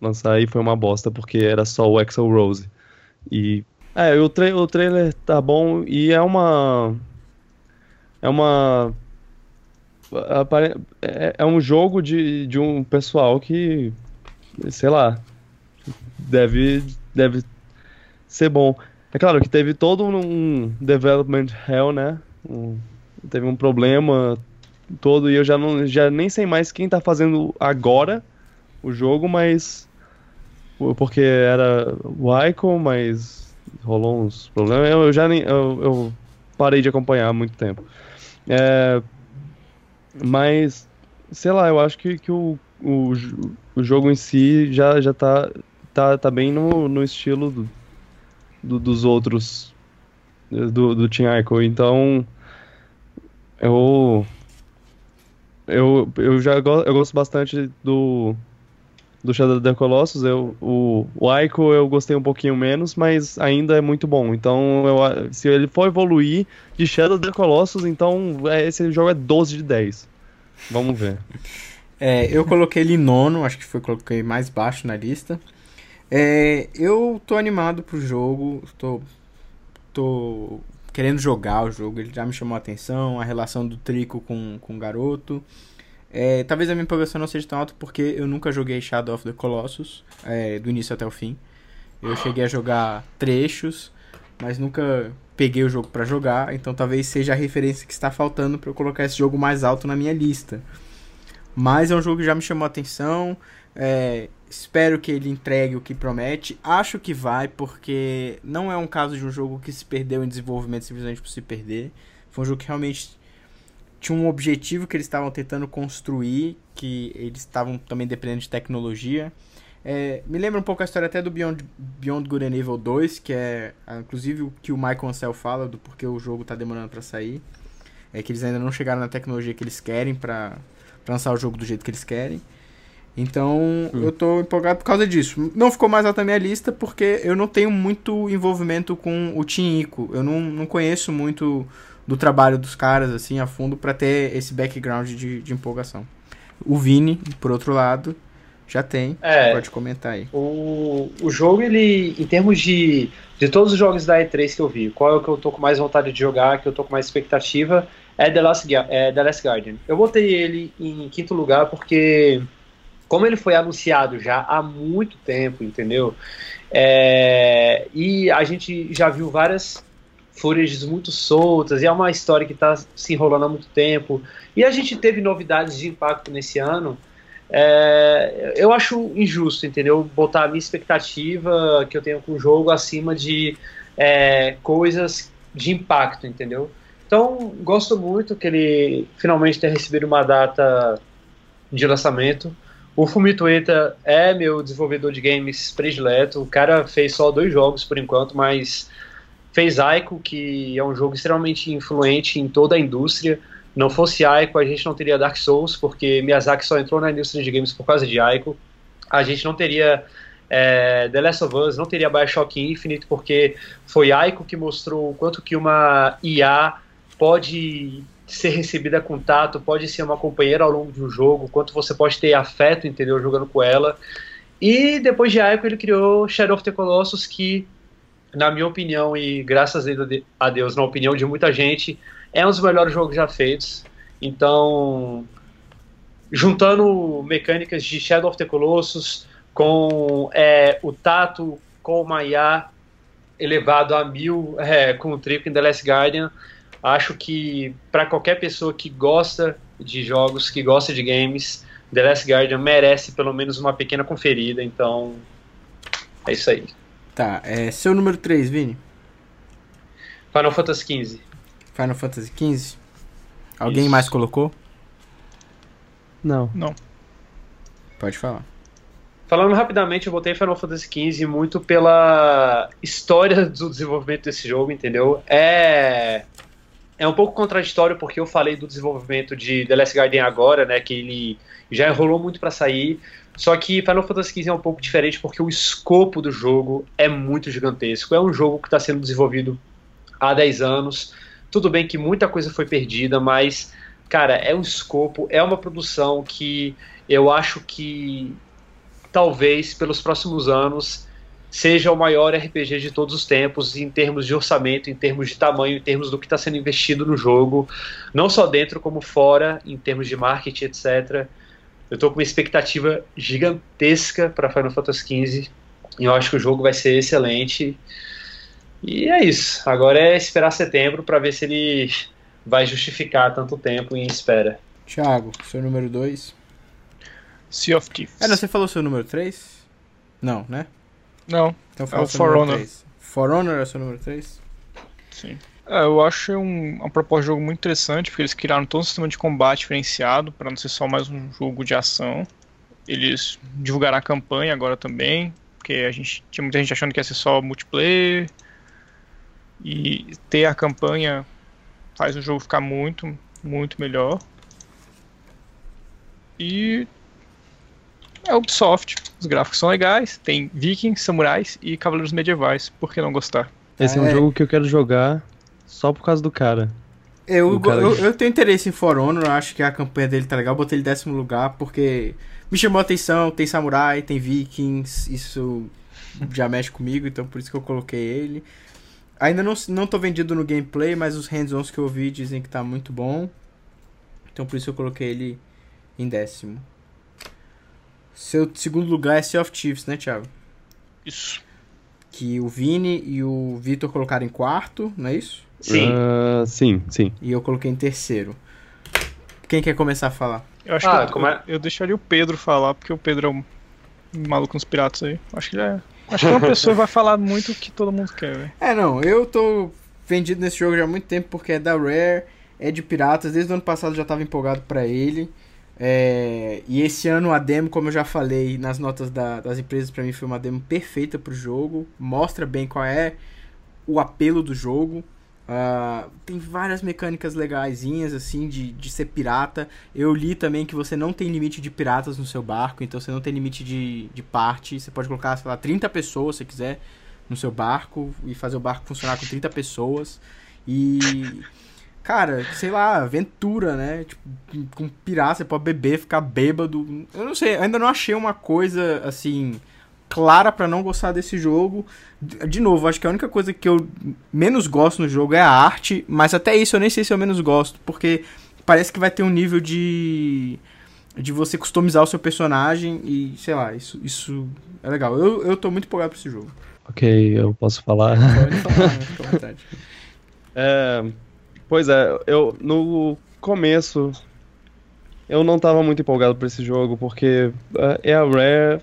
lançar e foi uma bosta porque era só o Axel Rose. E é, o, tra o trailer tá bom e é uma. É uma. É, é um jogo de, de um pessoal que. Sei lá. Deve, deve ser bom. É claro que teve todo um development hell, né? Um, teve um problema todo e eu já, não, já nem sei mais quem tá fazendo agora o jogo, mas porque era o Icon, mas rolou uns problemas. Eu, eu já nem. Eu, eu, parei de acompanhar há muito tempo. É, mas, sei lá, eu acho que, que o, o, o jogo em si já, já tá, tá, tá bem no, no estilo do, do, dos outros do, do Team Ico. Então, eu eu, eu já go, eu gosto bastante do do Shadow of the Colossus. Eu, o, o Aiko eu gostei um pouquinho menos, mas ainda é muito bom. Então, eu, se ele for evoluir de Shadow of the Colossus, então é, esse jogo é 12 de 10. Vamos ver. É, eu coloquei ele nono, acho que foi coloquei mais baixo na lista. É, eu tô animado pro jogo, tô, tô querendo jogar o jogo, ele já me chamou a atenção, a relação do Trico com, com o garoto. É, talvez a minha empolgação não seja tão alta porque eu nunca joguei Shadow of the Colossus, é, do início até o fim. Eu cheguei a jogar trechos, mas nunca peguei o jogo para jogar, então talvez seja a referência que está faltando para eu colocar esse jogo mais alto na minha lista. Mas é um jogo que já me chamou a atenção, é, espero que ele entregue o que promete. Acho que vai, porque não é um caso de um jogo que se perdeu em desenvolvimento simplesmente por se perder. Foi um jogo que realmente tinha um objetivo que eles estavam tentando construir, que eles estavam também dependendo de tecnologia. É, me lembra um pouco a história até do Beyond, Beyond Good and Evil 2, que é ah, inclusive o que o Michael Ansel fala do porquê o jogo está demorando para sair. É que eles ainda não chegaram na tecnologia que eles querem para lançar o jogo do jeito que eles querem. Então hum. eu tô empolgado por causa disso. Não ficou mais alto na minha lista porque eu não tenho muito envolvimento com o Team Ico. Eu não, não conheço muito do trabalho dos caras, assim, a fundo, para ter esse background de, de empolgação. O Vini, por outro lado, já tem. É, pode comentar aí. O, o jogo, ele, em termos de, de todos os jogos da E3 que eu vi, qual é o que eu tô com mais vontade de jogar, que eu tô com mais expectativa, é The Last, é The Last Guardian. Eu botei ele em quinto lugar porque, como ele foi anunciado já há muito tempo, entendeu? É, e a gente já viu várias footages muito soltas, e é uma história que está se enrolando há muito tempo. E a gente teve novidades de impacto nesse ano. É, eu acho injusto, entendeu? Botar a minha expectativa que eu tenho com o jogo acima de é, coisas de impacto, entendeu? Então, gosto muito que ele finalmente tenha recebido uma data de lançamento. O Fumito Ueda é meu desenvolvedor de games predileto. O cara fez só dois jogos por enquanto, mas fez Aiko, que é um jogo extremamente influente em toda a indústria. Não fosse Aiko, a gente não teria Dark Souls, porque Miyazaki só entrou na indústria de games por causa de Aiko. A gente não teria é, The Last of Us, não teria Bioshock Infinite, porque foi Aiko que mostrou o quanto que uma IA pode ser recebida com tato, pode ser uma companheira ao longo de um jogo, quanto você pode ter afeto, entendeu, jogando com ela. E depois de Aiko ele criou Shadow of the Colossus, que na minha opinião, e graças a Deus, na opinião de muita gente, é um dos melhores jogos já feitos. Então, juntando mecânicas de Shadow of the Colossus com é, o tato, com o Maya elevado a mil é, com o Trico em The Last Guardian, acho que para qualquer pessoa que gosta de jogos, que gosta de games, The Last Guardian merece pelo menos uma pequena conferida. Então, é isso aí. Tá, é seu número 3, Vini. Final Fantasy XV. Final Fantasy XV? Alguém Isso. mais colocou? Não. Não. Pode falar. Falando rapidamente, eu botei Final Fantasy XV muito pela história do desenvolvimento desse jogo, entendeu? É é um pouco contraditório porque eu falei do desenvolvimento de The Last Guardian agora, né, que ele já enrolou muito para sair, só que Final Fantasy XV é um pouco diferente porque o escopo do jogo é muito gigantesco. É um jogo que está sendo desenvolvido há 10 anos. Tudo bem que muita coisa foi perdida, mas, cara, é um escopo, é uma produção que eu acho que talvez pelos próximos anos seja o maior RPG de todos os tempos em termos de orçamento, em termos de tamanho, em termos do que está sendo investido no jogo, não só dentro como fora, em termos de marketing, etc. Eu tô com uma expectativa gigantesca para Final Fantasy XV. E eu acho que o jogo vai ser excelente. E é isso. Agora é esperar setembro para ver se ele vai justificar tanto tempo em espera. Thiago, seu número 2. Sea of Thieves. É, não, você falou seu número 3? Não, né? Não, Então É o seu For número Honor. três. For Honor é o seu número 3? sim. É, eu acho um, uma proposta de jogo muito interessante, porque eles criaram todo um sistema de combate diferenciado, para não ser só mais um jogo de ação. Eles divulgaram a campanha agora também, porque a gente tinha muita gente achando que ia ser só multiplayer. E ter a campanha faz o jogo ficar muito, muito melhor. E é Ubisoft. Os gráficos são legais, tem vikings, samurais e cavaleiros medievais. Por que não gostar? Esse é um É. jogo que eu quero jogar só por causa do cara. Eu, cara- eu, eu tenho interesse em For Honor, acho que a campanha dele tá legal. Botei ele em décimo lugar porque me chamou a atenção. Tem samurai, tem vikings, isso já mexe comigo, então por isso que eu coloquei ele. Ainda não, não tô vendido no gameplay, mas os hands-ons que eu vi dizem que tá muito bom. Então por isso eu coloquei ele em décimo. Seu segundo lugar é Sea of Thieves, né, Thiago? Isso. Que o Vini e o Vitor colocaram em quarto, não é isso? Sim. Ah, sim, sim. E eu coloquei em terceiro. Quem quer começar a falar? Eu acho Ah, que eu, como é- eu deixaria o Pedro falar, porque o Pedro é um maluco nos piratas aí. Acho que ele é. Acho que é uma pessoa que vai falar muito o que todo mundo quer, velho. É, não, eu tô vendido nesse jogo já há muito tempo porque é da Rare, é de piratas, desde o ano passado eu já tava empolgado pra ele. É, e esse ano a demo, como eu já falei nas notas da- das empresas, pra mim foi uma demo perfeita pro jogo. Mostra bem qual é o apelo do jogo. Ah, tem várias mecânicas legaisinhas, assim, de, de ser pirata. Eu li também que você não tem limite de piratas no seu barco, então você não tem limite de, de parte. Você pode colocar, sei lá, 30 pessoas se quiser no seu barco e fazer o barco funcionar com 30 pessoas. E. Cara, sei lá, aventura, né? Tipo, com pirata, você pode beber, ficar bêbado. Eu não sei, ainda não achei uma coisa assim clara pra não gostar desse jogo. De novo, acho que a única coisa que eu menos gosto no jogo é a arte, mas até isso eu nem sei se eu menos gosto, porque parece que vai ter um nível de de você customizar o seu personagem e, sei lá, isso, isso é legal. Eu, eu tô muito empolgado pra esse jogo. Ok, eu posso falar. Pode falar, né? Fica à vontade. É, pois é, eu no começo eu não tava muito empolgado por esse jogo porque é, é a Rare,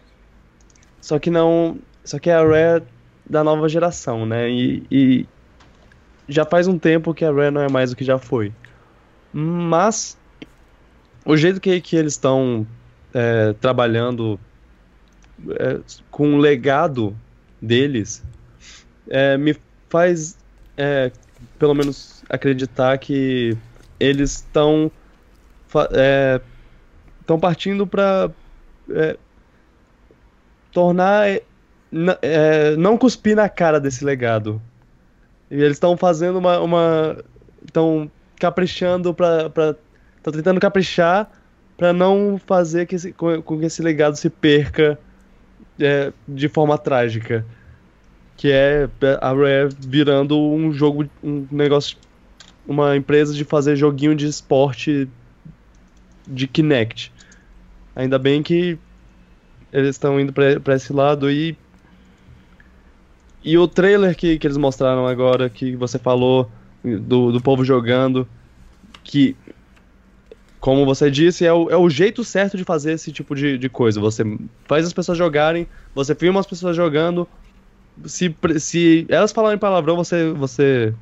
só que não, só que é a Rare da nova geração, né? E, e já faz um tempo que a Rare não é mais o que já foi. Mas o jeito que, que eles estão é, trabalhando é, com o legado deles é, me faz é, pelo menos acreditar que eles estão estão partindo para tornar é, não cuspir na cara desse legado e eles estão fazendo uma uma estão caprichando para estão tentando caprichar para não fazer que esse, com, com que esse legado se perca é, de forma trágica que é a Rare virando um jogo, um negócio, uma empresa de fazer joguinho de esporte de Kinect. Ainda bem que eles estão indo pra esse lado e e o trailer que, que eles mostraram agora, que você falou do, do povo jogando, que como você disse, é o, é o jeito certo de fazer esse tipo de, de coisa. Você faz as pessoas jogarem, você filma as pessoas jogando, se, se elas falarem palavrão, você, você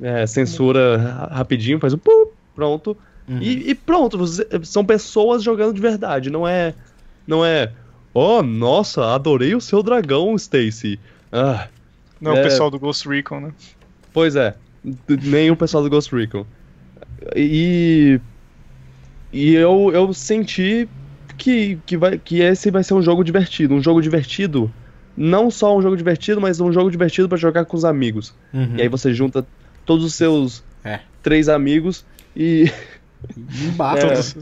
é, censura ra- rapidinho, faz um pum, pronto. E, e pronto, você- são pessoas jogando de verdade, não é. Não é. Oh, nossa, adorei o seu dragão, Stacy. Ah, Não, É. o pessoal do Ghost Recon, né? pois é, nem o pessoal do Ghost Recon. E. E eu, eu senti que, que, vai, que esse vai ser um jogo divertido. Um jogo divertido. Não só um jogo divertido, mas um jogo divertido pra jogar com os amigos. Uhum. E aí você junta todos os seus É. três amigos e Não basta. É. Todos.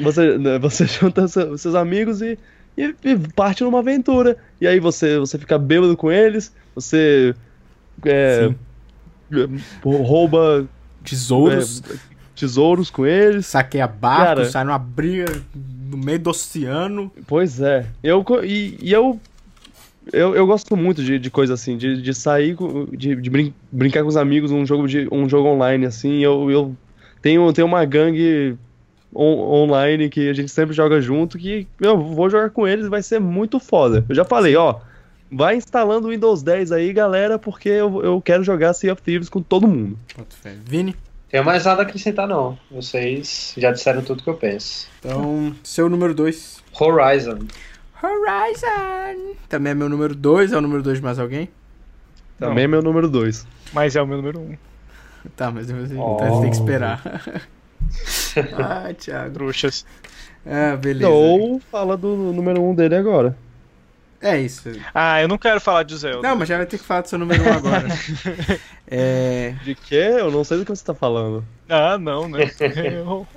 você, né, você junta seu- seus amigos e, e- e parte numa aventura. E aí você, você fica bêbado com eles, você é, rouba Tesouros, é, tesouros com eles. saqueia barco, Cara- sai numa briga no meio do oceano. Pois é. Eu, e, e eu, eu. Eu gosto muito de, de coisa assim, de, de sair, de, de brin- brincar com os amigos um jogo, de, um jogo online, assim. Eu, eu tenho, tenho uma gangue on- online que a gente sempre joga junto, que eu vou jogar com eles, vai ser muito foda. Eu já falei, ó, vai instalando o Windows 10 aí, galera, porque eu, eu quero jogar Sea of Thieves com todo mundo. Vini? Tenho mais nada a acrescentar, não. Vocês já disseram tudo que eu penso. Então, seu número 2. Horizon. Horizon! Também é meu número 2. É o número 2 de mais alguém? Também é meu número 2. Mas é o meu número 1. Um. Tá, mas então Oh. você tem que esperar. ah, Thiago. Trouxas. Ah, beleza. Ou fala do número 1 um dele agora. É isso. Ah, eu não quero falar de Zelda. Não, mas já vai ter que falar do seu número 1 um agora. é. De quê? Eu não sei do que você tá falando. Ah, não, né? Eu-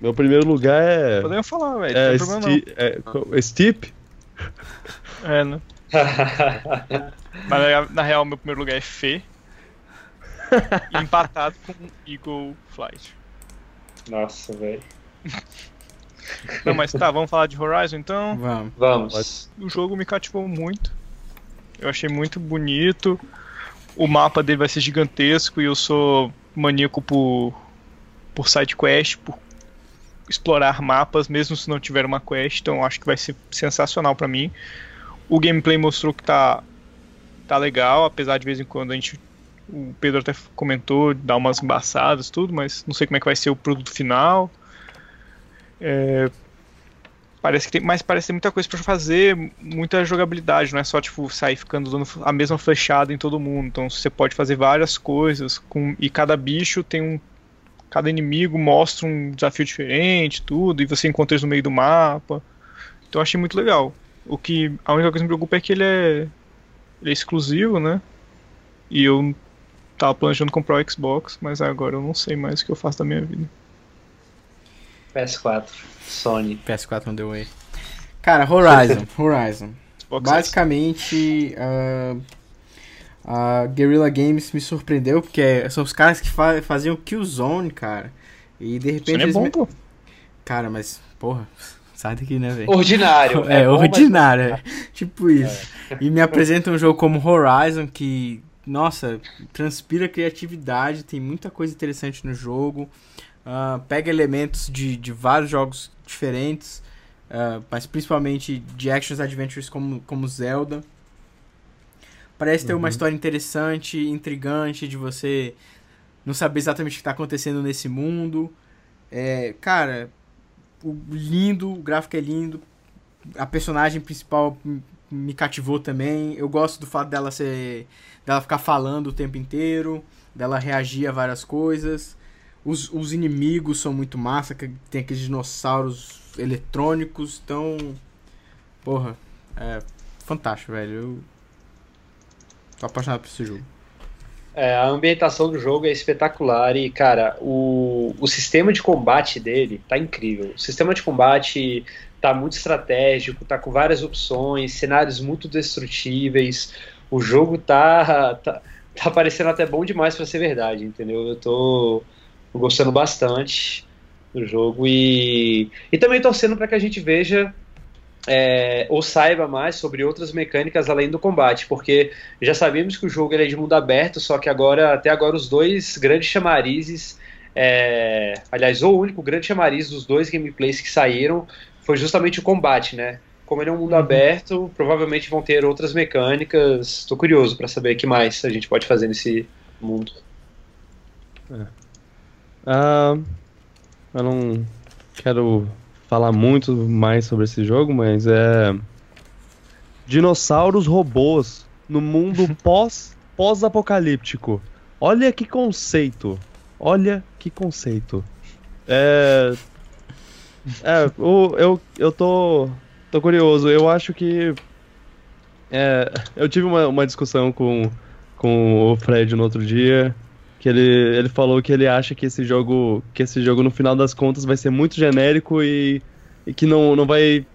Meu primeiro lugar é. Podemos falar, velho. É, não tem problema Sti- é, Steep? não. É, né? Mas na, na real, meu primeiro lugar é Fê. empatado com Eagle Flight. Nossa, velho. Não, mas tá, vamos falar de Horizon então. Vamos. Vamos. O jogo me cativou muito. Eu achei muito bonito. O mapa dele vai ser gigantesco e eu sou maníaco por, por side quest, por explorar mapas, mesmo se não tiver uma quest, então acho que vai ser sensacional pra mim. O gameplay mostrou que tá, tá legal, apesar de vez em quando a gente. O Pedro até comentou, dar umas embaçadas tudo, mas não sei como é que vai ser o produto final. É, Parece que tem, mas parece muita coisa pra fazer, muita jogabilidade, não é só tipo sair ficando dando a mesma flechada em todo mundo. Então você pode fazer várias coisas com e cada bicho tem um cada inimigo mostra um desafio diferente, tudo, e você encontra eles no meio do mapa. Então eu achei muito legal. O que a única coisa que me preocupa é que ele é ele é exclusivo, né? E eu tava planejando comprar o Xbox, mas agora eu não sei mais o que eu faço da minha vida. PS4. Sony. PS4 não deu aí. Cara, Horizon. Horizon. Xbox Basicamente, ah, a Guerrilla Games me surpreendeu, porque são os caras que fa faziam Killzone, cara. E de repente. Sony é bom, me- pô. Cara, mas, porra, sai daqui, né, velho? Ordinário. É, bom, mas- ordinário, é. tipo isso. E me apresenta um jogo como Horizon que, nossa, transpira criatividade, tem muita coisa interessante no jogo. ah, pega elementos de, de vários jogos diferentes, ah, mas principalmente de actions adventures como, como Zelda. Parece ter uma história interessante, intrigante, de você não saber exatamente o que está acontecendo nesse mundo. É, cara, o lindo, o gráfico é lindo, a personagem principal me cativou também. Eu gosto do fato dela ser. Dela ficar falando o tempo inteiro, dela reagir a várias coisas. Os, os inimigos são muito massa, que tem aqueles dinossauros eletrônicos, então. Porra, é fantástico, velho. Eu tô apaixonado por esse jogo. É, a ambientação do jogo é espetacular e, cara, o, o sistema de combate dele tá incrível. O sistema de combate tá muito estratégico, tá com várias opções, cenários muito destrutíveis. O jogo tá, tá, tá parecendo até bom demais pra ser verdade, entendeu? Eu tô gostando bastante do jogo e, e também torcendo para que a gente veja é, ou saiba mais sobre outras mecânicas além do combate, porque já sabíamos que o jogo é de mundo aberto, só que agora, até agora, os dois grandes chamarizes, é, aliás, o único grande chamariz dos dois gameplays que saíram foi justamente o combate, né? Como ele é um mundo aberto, provavelmente vão ter outras mecânicas. Estou curioso para saber o que mais a gente pode fazer nesse mundo. Ah, eu não quero falar muito mais sobre esse jogo, mas é. Dinossauros robôs no mundo pós pós-apocalíptico. Olha que conceito. Olha que conceito. É. É, o- eu, eu tô, tô curioso. Eu acho que. É, eu tive uma, uma discussão com, com o Fred no outro dia. Que ele, ele falou que ele acha que esse jogo. Que esse jogo, no final das contas, vai ser muito genérico e, e que não, não vai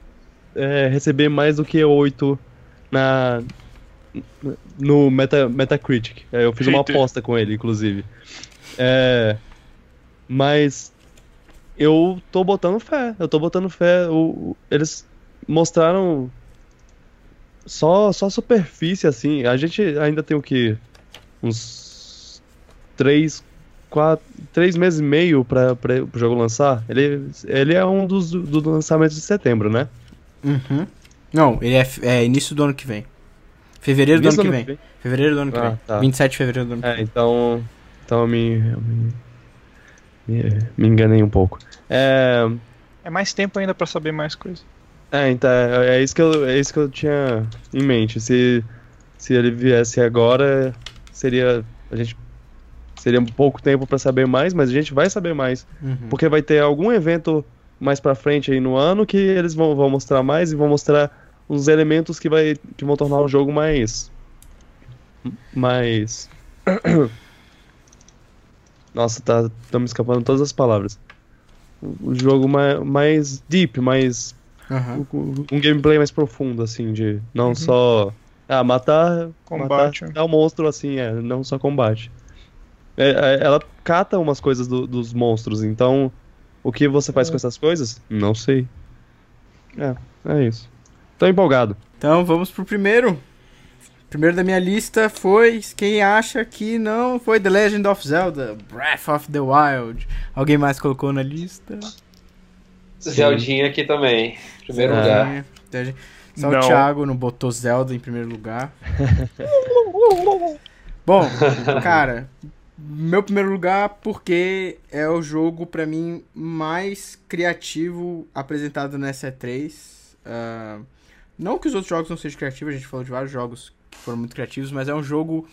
é, receber mais do que 8 na, no Meta, Metacritic. É, Eu fiz uma aposta com ele, inclusive. É, mas eu tô botando fé. Eu tô botando fé. O- eles mostraram só, só superfície, assim. A gente ainda tem o que? Uns 3, quatro, três meses e meio para o jogo lançar. Ele, ele é um dos do, do lançamentos de setembro, né? Uhum. Não, ele é, é, início do ano que vem. Fevereiro do ano, que, vem. que vem. Fevereiro do ano que ah, vem. Tá. 27 de fevereiro do ano que é, vem. Então, então eu me, eu me, me, me, enganei um pouco. É, é mais tempo ainda para saber mais coisas. É, então, é, é, isso que eu, é isso que eu tinha em mente. Se, se ele viesse agora, seria. A gente seria pouco tempo para saber mais, mas a gente vai saber mais. Uhum. Porque vai ter algum evento mais pra frente aí no ano que eles vão, vão mostrar mais e vão mostrar uns elementos que, vai, que vão tornar o jogo mais. Mais. Nossa, tá, tá me escapando todas as palavras. O jogo mais, mais deep, mais. Uhum. Um, gameplay mais profundo, assim, de não uhum. só. Ah, matar. Combate. Matar, é um monstro, assim, é, não só combate. É, é, ela cata umas coisas do, dos monstros, então o que você faz é. com essas coisas? Não sei. É, é isso. Tô empolgado. Então vamos pro primeiro. Primeiro da minha lista foi quem acha que não foi The Legend of Zelda, Breath of the Wild. Alguém mais colocou na lista? Zeldinha aqui também, primeiro lugar. Só não. o Thiago não botou Zelda em primeiro lugar. Bom, cara, meu primeiro lugar, porque é o jogo, para mim, mais criativo apresentado nessa E3. Uh, não que os outros jogos não sejam criativos, a gente falou de vários jogos que foram muito criativos, mas é um jogo.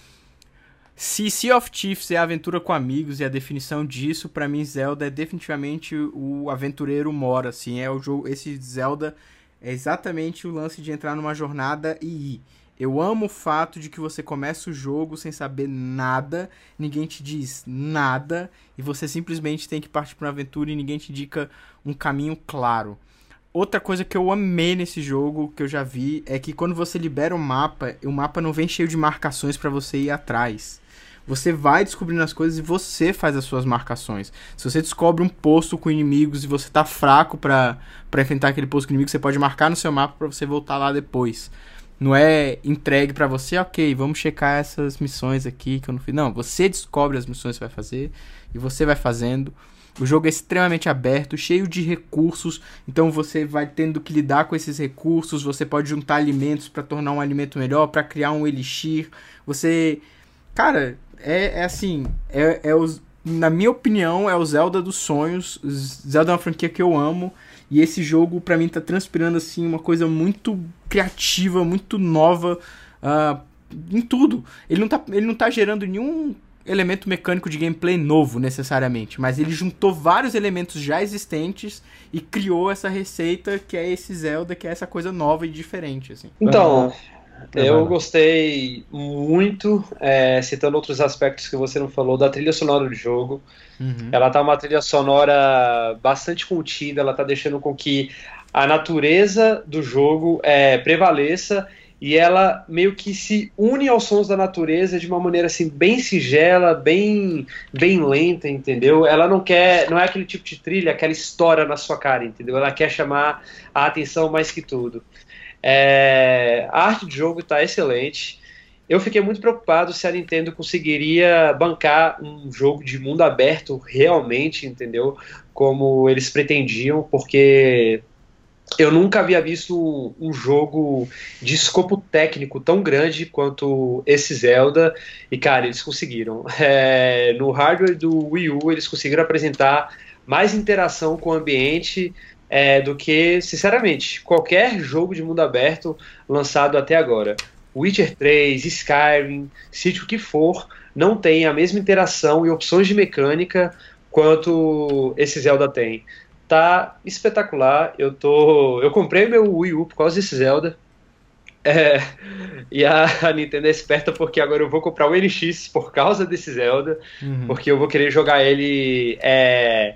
Se Sea of Chiefs é aventura com amigos e a definição disso, para mim Zelda é definitivamente o aventureiro mora, assim, é o jogo, esse Zelda é exatamente o lance de entrar numa jornada e ir. Eu amo o fato de que você começa o jogo sem saber nada, ninguém te diz nada, e você simplesmente tem que partir para uma aventura e ninguém te indica um caminho claro. Outra coisa que eu amei nesse jogo, que eu já vi, é que quando você libera o mapa, o mapa não vem cheio de marcações para você ir atrás. Você vai descobrindo as coisas e você faz as suas marcações. Se você descobre um posto com inimigos e você tá fraco para enfrentar aquele posto com inimigos, você pode marcar no seu mapa para você voltar lá depois. Não é entregue para você, ok, vamos checar essas missões aqui que eu não fiz. Não, você descobre as missões que vai fazer e você vai fazendo. O jogo é extremamente aberto, cheio de recursos, então você vai tendo que lidar com esses recursos. Você pode juntar alimentos para tornar um alimento melhor, para criar um elixir. Você, cara, é, é assim, é, é os, na minha opinião, é o Zelda dos sonhos. Zelda é uma franquia que eu amo. E esse jogo, para mim, tá transpirando assim uma coisa muito criativa, muito nova uh, em tudo. Ele não, tá, ele não tá gerando nenhum elemento mecânico de gameplay novo, necessariamente, mas ele juntou vários elementos já existentes e criou essa receita que é esse Zelda, que é essa coisa nova e diferente, assim. Então, eu gostei muito, é, citando outros aspectos que você não falou, da trilha sonora do jogo. Uhum. Ela tá uma trilha sonora bastante contida, ela tá deixando com que a natureza do jogo é, prevaleça e ela meio que se une aos sons da natureza de uma maneira assim bem sigela, bem bem lenta, entendeu? Ela não quer, não é aquele tipo de trilha, aquela história na sua cara, entendeu? Ela quer chamar a atenção mais que tudo. É, a arte do jogo está excelente. Eu fiquei muito preocupado se a Nintendo conseguiria bancar um jogo de mundo aberto realmente, entendeu? Como eles pretendiam, porque eu nunca havia visto um jogo de escopo técnico tão grande quanto esse Zelda. E, cara, eles conseguiram. É, no hardware do Wii U, eles conseguiram apresentar mais interação com o ambiente é, do que, sinceramente, qualquer jogo de mundo aberto lançado até agora. Witcher 3, Skyrim, seja o que for, não tem a mesma interação e opções de mecânica quanto esse Zelda tem. Tá espetacular. Eu tô, eu comprei meu Wii U por causa desse Zelda. É, e a, a, Nintendo é esperta porque agora eu vou comprar o NX por causa desse Zelda, uhum. porque eu vou querer jogar ele é,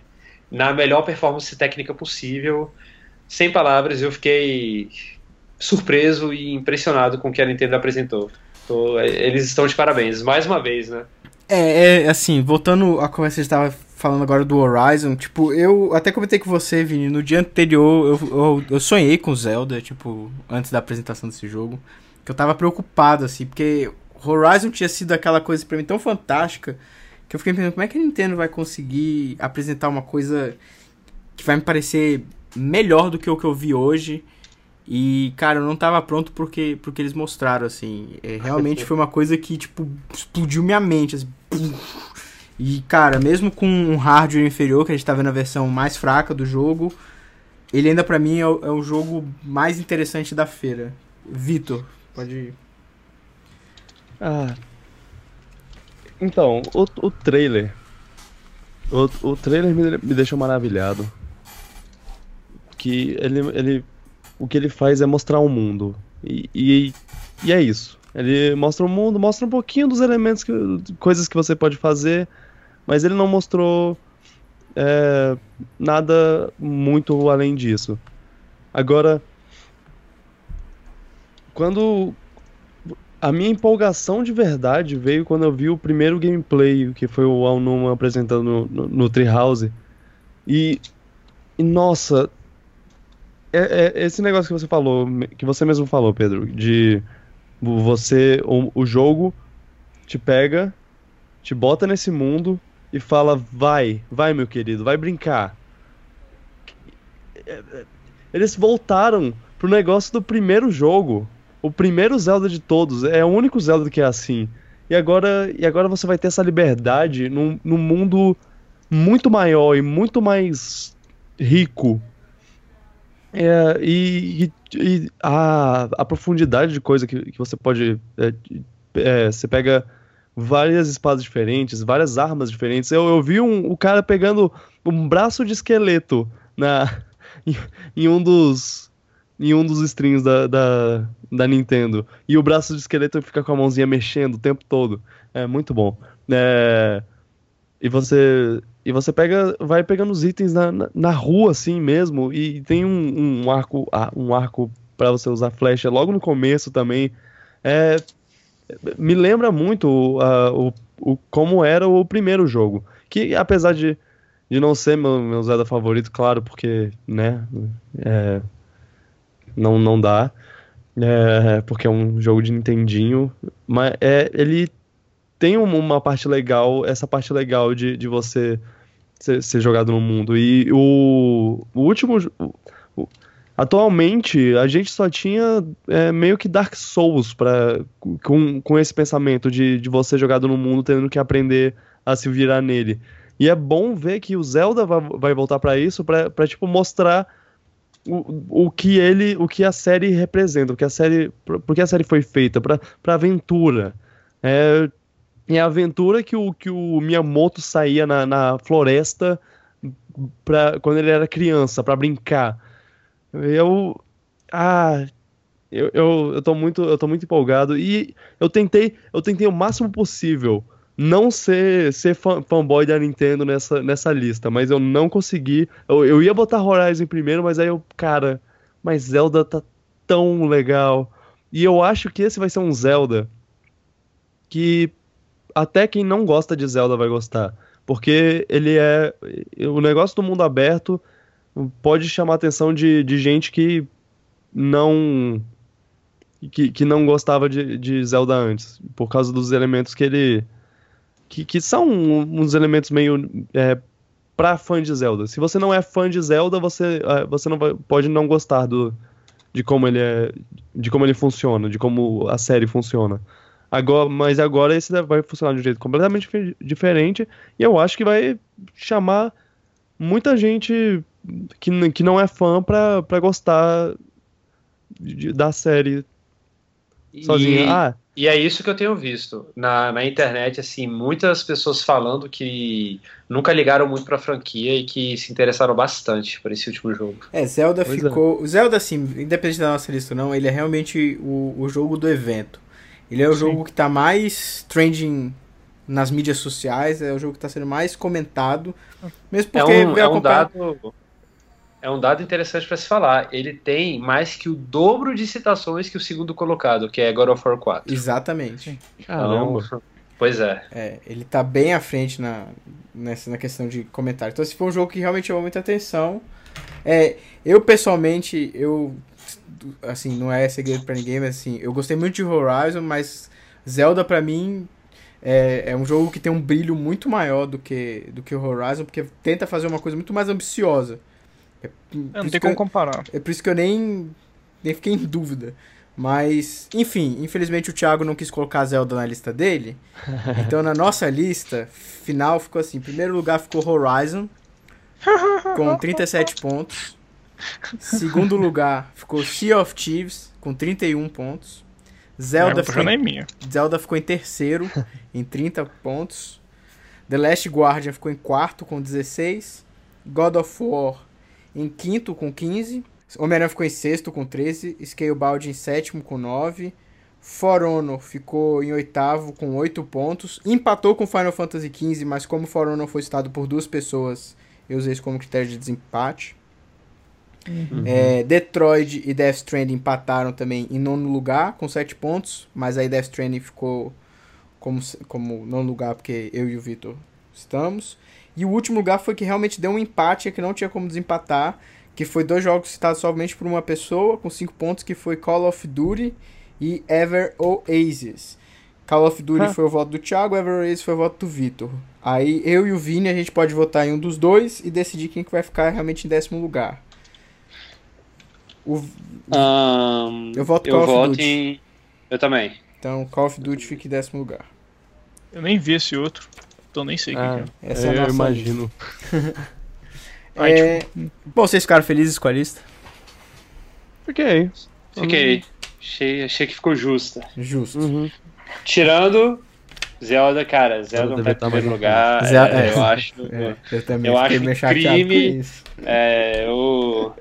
na melhor performance técnica possível. Sem palavras, eu fiquei surpreso e impressionado com o que a Nintendo apresentou. Tô, eles estão de parabéns, mais uma vez, né? É, é assim, voltando à conversa que a gente tava falando agora do Horizon, tipo, eu até comentei com você, Vini, no dia anterior eu, eu, eu sonhei com Zelda, tipo, antes da apresentação desse jogo, que eu tava preocupado, assim, porque Horizon tinha sido aquela coisa pra mim tão fantástica que eu fiquei pensando, como é que a Nintendo vai conseguir apresentar uma coisa que vai me parecer melhor do que o que eu vi hoje? E, cara, eu não tava pronto porque, porque eles mostraram, assim. É, realmente foi uma coisa que, tipo, explodiu minha mente, assim. E, cara, mesmo com um hardware inferior, que a gente tá vendo a versão mais fraca do jogo, ele ainda para mim é o, é o, jogo mais interessante da feira. Vitor, pode ir. Ah. Então, o, o trailer. O, o trailer me, me deixou maravilhado. Que ele, ele. O que ele faz é mostrar o um mundo. E, e, e, é isso. Ele mostra o mundo, mostra um pouquinho dos elementos, que, coisas que você pode fazer, mas ele não mostrou é, nada muito além disso. Agora, quando a minha empolgação de verdade veio quando eu vi o primeiro gameplay, que foi o Alnuma apresentando no, no, no Treehouse. E, e nossa, é, é, esse negócio que você falou, que você mesmo falou, Pedro, de você, o, o jogo te pega, te bota nesse mundo e fala: vai, vai, meu querido, vai brincar. Eles voltaram pro negócio do primeiro jogo. O primeiro Zelda de todos. É o único Zelda que é assim. E agora, e agora você vai ter essa liberdade num, num mundo muito maior e muito mais rico. É, e, e a, a, profundidade de coisa que, que você pode. É, é, você pega várias espadas diferentes, várias armas diferentes. Eu, eu vi um, o cara pegando um braço de esqueleto na, em, em um dos em um dos streams da, da, da, Nintendo. E o braço de esqueleto fica com a mãozinha mexendo o tempo todo. É muito bom. É, e você e você pega vai pegando os itens na, na, na rua assim mesmo e tem um, um arco um arco para você usar flecha logo no começo também. É, me lembra muito uh, o, o, como era o primeiro jogo. Que apesar de, de não ser meu, meu Zelda favorito, claro, porque, né, é, não, não dá, é, porque é um jogo de Nintendinho, mas é, ele tem uma parte legal, essa parte legal de, de você ser, ser jogado no mundo. E o, o último. O, Atualmente, a gente só tinha é, meio que Dark Souls pra, com, com esse pensamento de, de você jogado no mundo tendo que aprender a se virar nele. E é bom ver que o Zelda vai, vai voltar para isso, pra, tipo, mostrar o, o que ele, o que a série representa, o que a série, porque a série foi feita, pra aventura. É, é a aventura que o, que o Miyamoto saía na, na floresta pra, quando ele era criança, para brincar eu. Ah. Eu, eu, eu, tô muito, eu tô muito empolgado. E eu tentei, eu tentei o máximo possível não ser, ser fan, fanboy da Nintendo nessa, nessa lista, mas eu não consegui. Eu, eu ia botar Horizon primeiro, mas aí eu, cara, mas Zelda tá tão legal. E eu acho que esse vai ser um Zelda que até quem não gosta de Zelda vai gostar. Porque ele é. O negócio do mundo aberto pode chamar a atenção de, de gente que não que, que não gostava de, de Zelda antes, por causa dos elementos que ele que, que são uns elementos meio é, para fã de Zelda. Se você não é fã de Zelda, você, é, você não vai, pode não gostar do, de como ele é, de como ele funciona, de como a série funciona. Agora, mas agora esse vai funcionar de um jeito completamente diferente e eu acho que vai chamar muita gente que, que não é fã pra, pra gostar de, da série sozinha. E, ah, e é isso que eu tenho visto na, na internet, assim, muitas pessoas falando que nunca ligaram muito pra franquia e que se interessaram bastante por esse último jogo. É, Zelda pois é. ficou. É. Zelda, assim, independente da nossa lista ou não, ele é realmente o, o jogo do evento. Ele é o Sim. jogo que tá mais trending nas mídias sociais, é o jogo que tá sendo mais comentado. Mesmo porque é um, é um dado é um dado interessante para se falar. Ele tem mais que o dobro de citações que o segundo colocado, que é God of War 4. Exatamente. Caramba. Então, pois é. É, ele tá bem à frente na, nessa, na questão de comentário. Então, esse foi um jogo que realmente chamou muita atenção. É, eu, pessoalmente, eu. Assim, não é segredo para ninguém, mas assim, eu gostei muito de Horizon, mas Zelda, para mim, é, é um jogo que tem um brilho muito maior do que, do que o Horizon, porque tenta fazer uma coisa muito mais ambiciosa. É, é não tem como eu, comparar. É por isso que eu nem, nem fiquei em dúvida. Mas, enfim, infelizmente o Thiago não quis colocar Zelda na lista dele. Então na nossa lista final ficou assim: em primeiro lugar ficou Horizon, com 37 pontos. Segundo lugar ficou Sea of Thieves, com 31 pontos. Zelda, ficou em, Zelda ficou em terceiro, em 30 pontos. The Last Guardian ficou em quarto, com 16. God of War em quinto, com 15. Homem-Aranha ficou em sexto, com 13. Scalebound em sétimo, com 9. For Honor ficou em oitavo, com 8 pontos. Empatou com Final Fantasy XV, mas como For Honor foi citado por duas pessoas, eu usei isso como critério de desempate. Uhum. É, Detroit e Death Stranding empataram também em nono lugar, com 7 pontos, mas aí Death Stranding ficou como, como nono lugar, porque eu e o Victor estamos. E o último lugar foi que realmente deu um empate, que não tinha como desempatar, que foi dois jogos citados somente por uma pessoa, com 5 pontos, que foi Call of Duty e Ever Oasis. Call of Duty ah. foi o voto do Thiago, Ever Oasis foi o voto do Vitor. Aí eu e o Vini a gente pode votar em um dos dois e decidir quem que vai ficar realmente em décimo lugar. O... Um, eu voto Call eu of voto Duty. Em... Eu também. Então Call of Duty fica em décimo lugar. Eu nem vi esse outro, então nem sei ah, que é. Essa é, é eu imagino. é... Bom, vocês ficaram felizes com a lista? Fiquei. Fiquei. Achei, achei que ficou justa. Justo. Uhum. Tirando Zelda, cara, Zelda não tá em primeiro lugar. Zelda, é, é, eu acho. É, eu também eu acho crime. É, eu.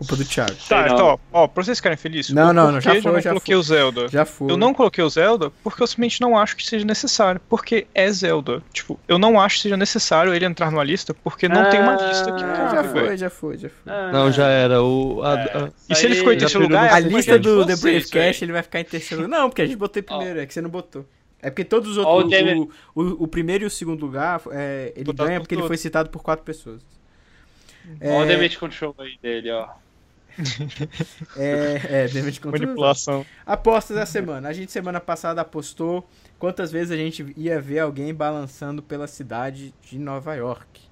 Culpa do Thiago. Tá, então, ó, ó, pra vocês ficarem felizes. Não, não, não, já foi, eu não já coloquei foi. o Zelda. Já foi. Eu não coloquei o Zelda porque eu simplesmente não acho que seja necessário. Porque é Zelda. Tipo, eu não acho que seja necessário ele entrar numa lista porque não ah, tem uma lista que. Ah, já foi, já foi, já foi. Ah, não, já era. O, a, a, é. e se ele ficou em terceiro lugar? A lista do The Brave Cash ele vai ficar em terceiro lugar. Não, porque a gente botou em primeiro, oh. é que você não botou. É porque todos os outros. Oh, o, o, o, primeiro e o segundo lugar, é, ele Botado ganha porque ele foi citado por quatro pessoas. Olha é... o damage control aí dele, ó é, é, damage control. Manipulação. Apostas da semana. A gente semana passada apostou quantas vezes a gente ia ver alguém balançando pela cidade de Nova York.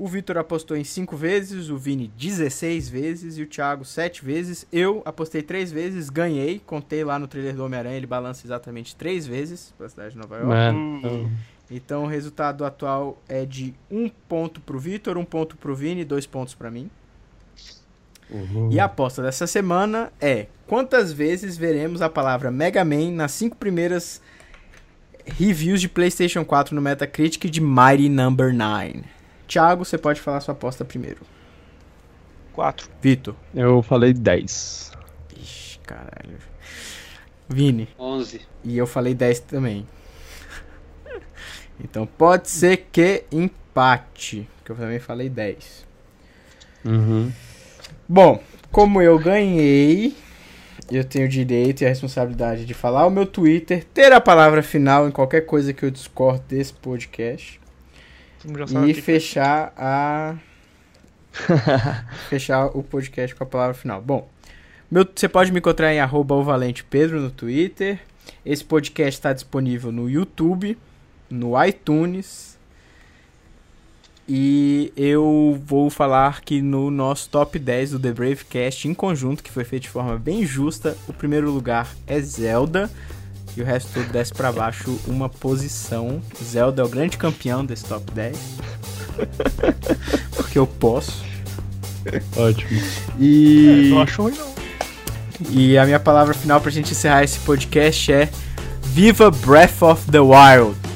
O Vitor apostou em 5 vezes, o Vini 16 vezes e o Thiago 7 vezes. Eu apostei 3 vezes, ganhei. Contei lá no trailer do Homem-Aranha, ele balança exatamente 3 vezes pela cidade de Nova York. Hum. Então o resultado atual é de 1 um ponto pro Vitor, 1 um ponto pro Vini, 2 pontos para mim. Uhum. E a aposta dessa semana é: quantas vezes veremos a palavra Mega Man nas cinco primeiras reviews de PlayStation 4 no Metacritic de Mighty Number 9? Thiago, você pode falar sua aposta primeiro. 4. Vitor. Eu falei 10. Ixi, caralho. Vini. 11. E eu falei 10 também. então pode ser que empate. Que eu também falei 10. Uhum. Bom, como eu ganhei, eu tenho o direito e a responsabilidade de falar o meu Twitter, ter a palavra final em qualquer coisa que eu discordo desse podcast. E fechar a. fechar o podcast com a palavra final. Bom, meu, você pode me encontrar em arroba no Twitter. Esse podcast está disponível no YouTube, no iTunes e eu vou falar que no nosso top 10 do The Bravecast em conjunto, que foi feito de forma bem justa, o primeiro lugar é Zelda. E o resto tudo desce pra baixo uma posição. Zelda é o grande campeão desse top 10. Porque eu posso. Ótimo. E. É, não acho ruim, não. E a minha palavra final pra gente encerrar esse podcast é Viva Breath of the Wild!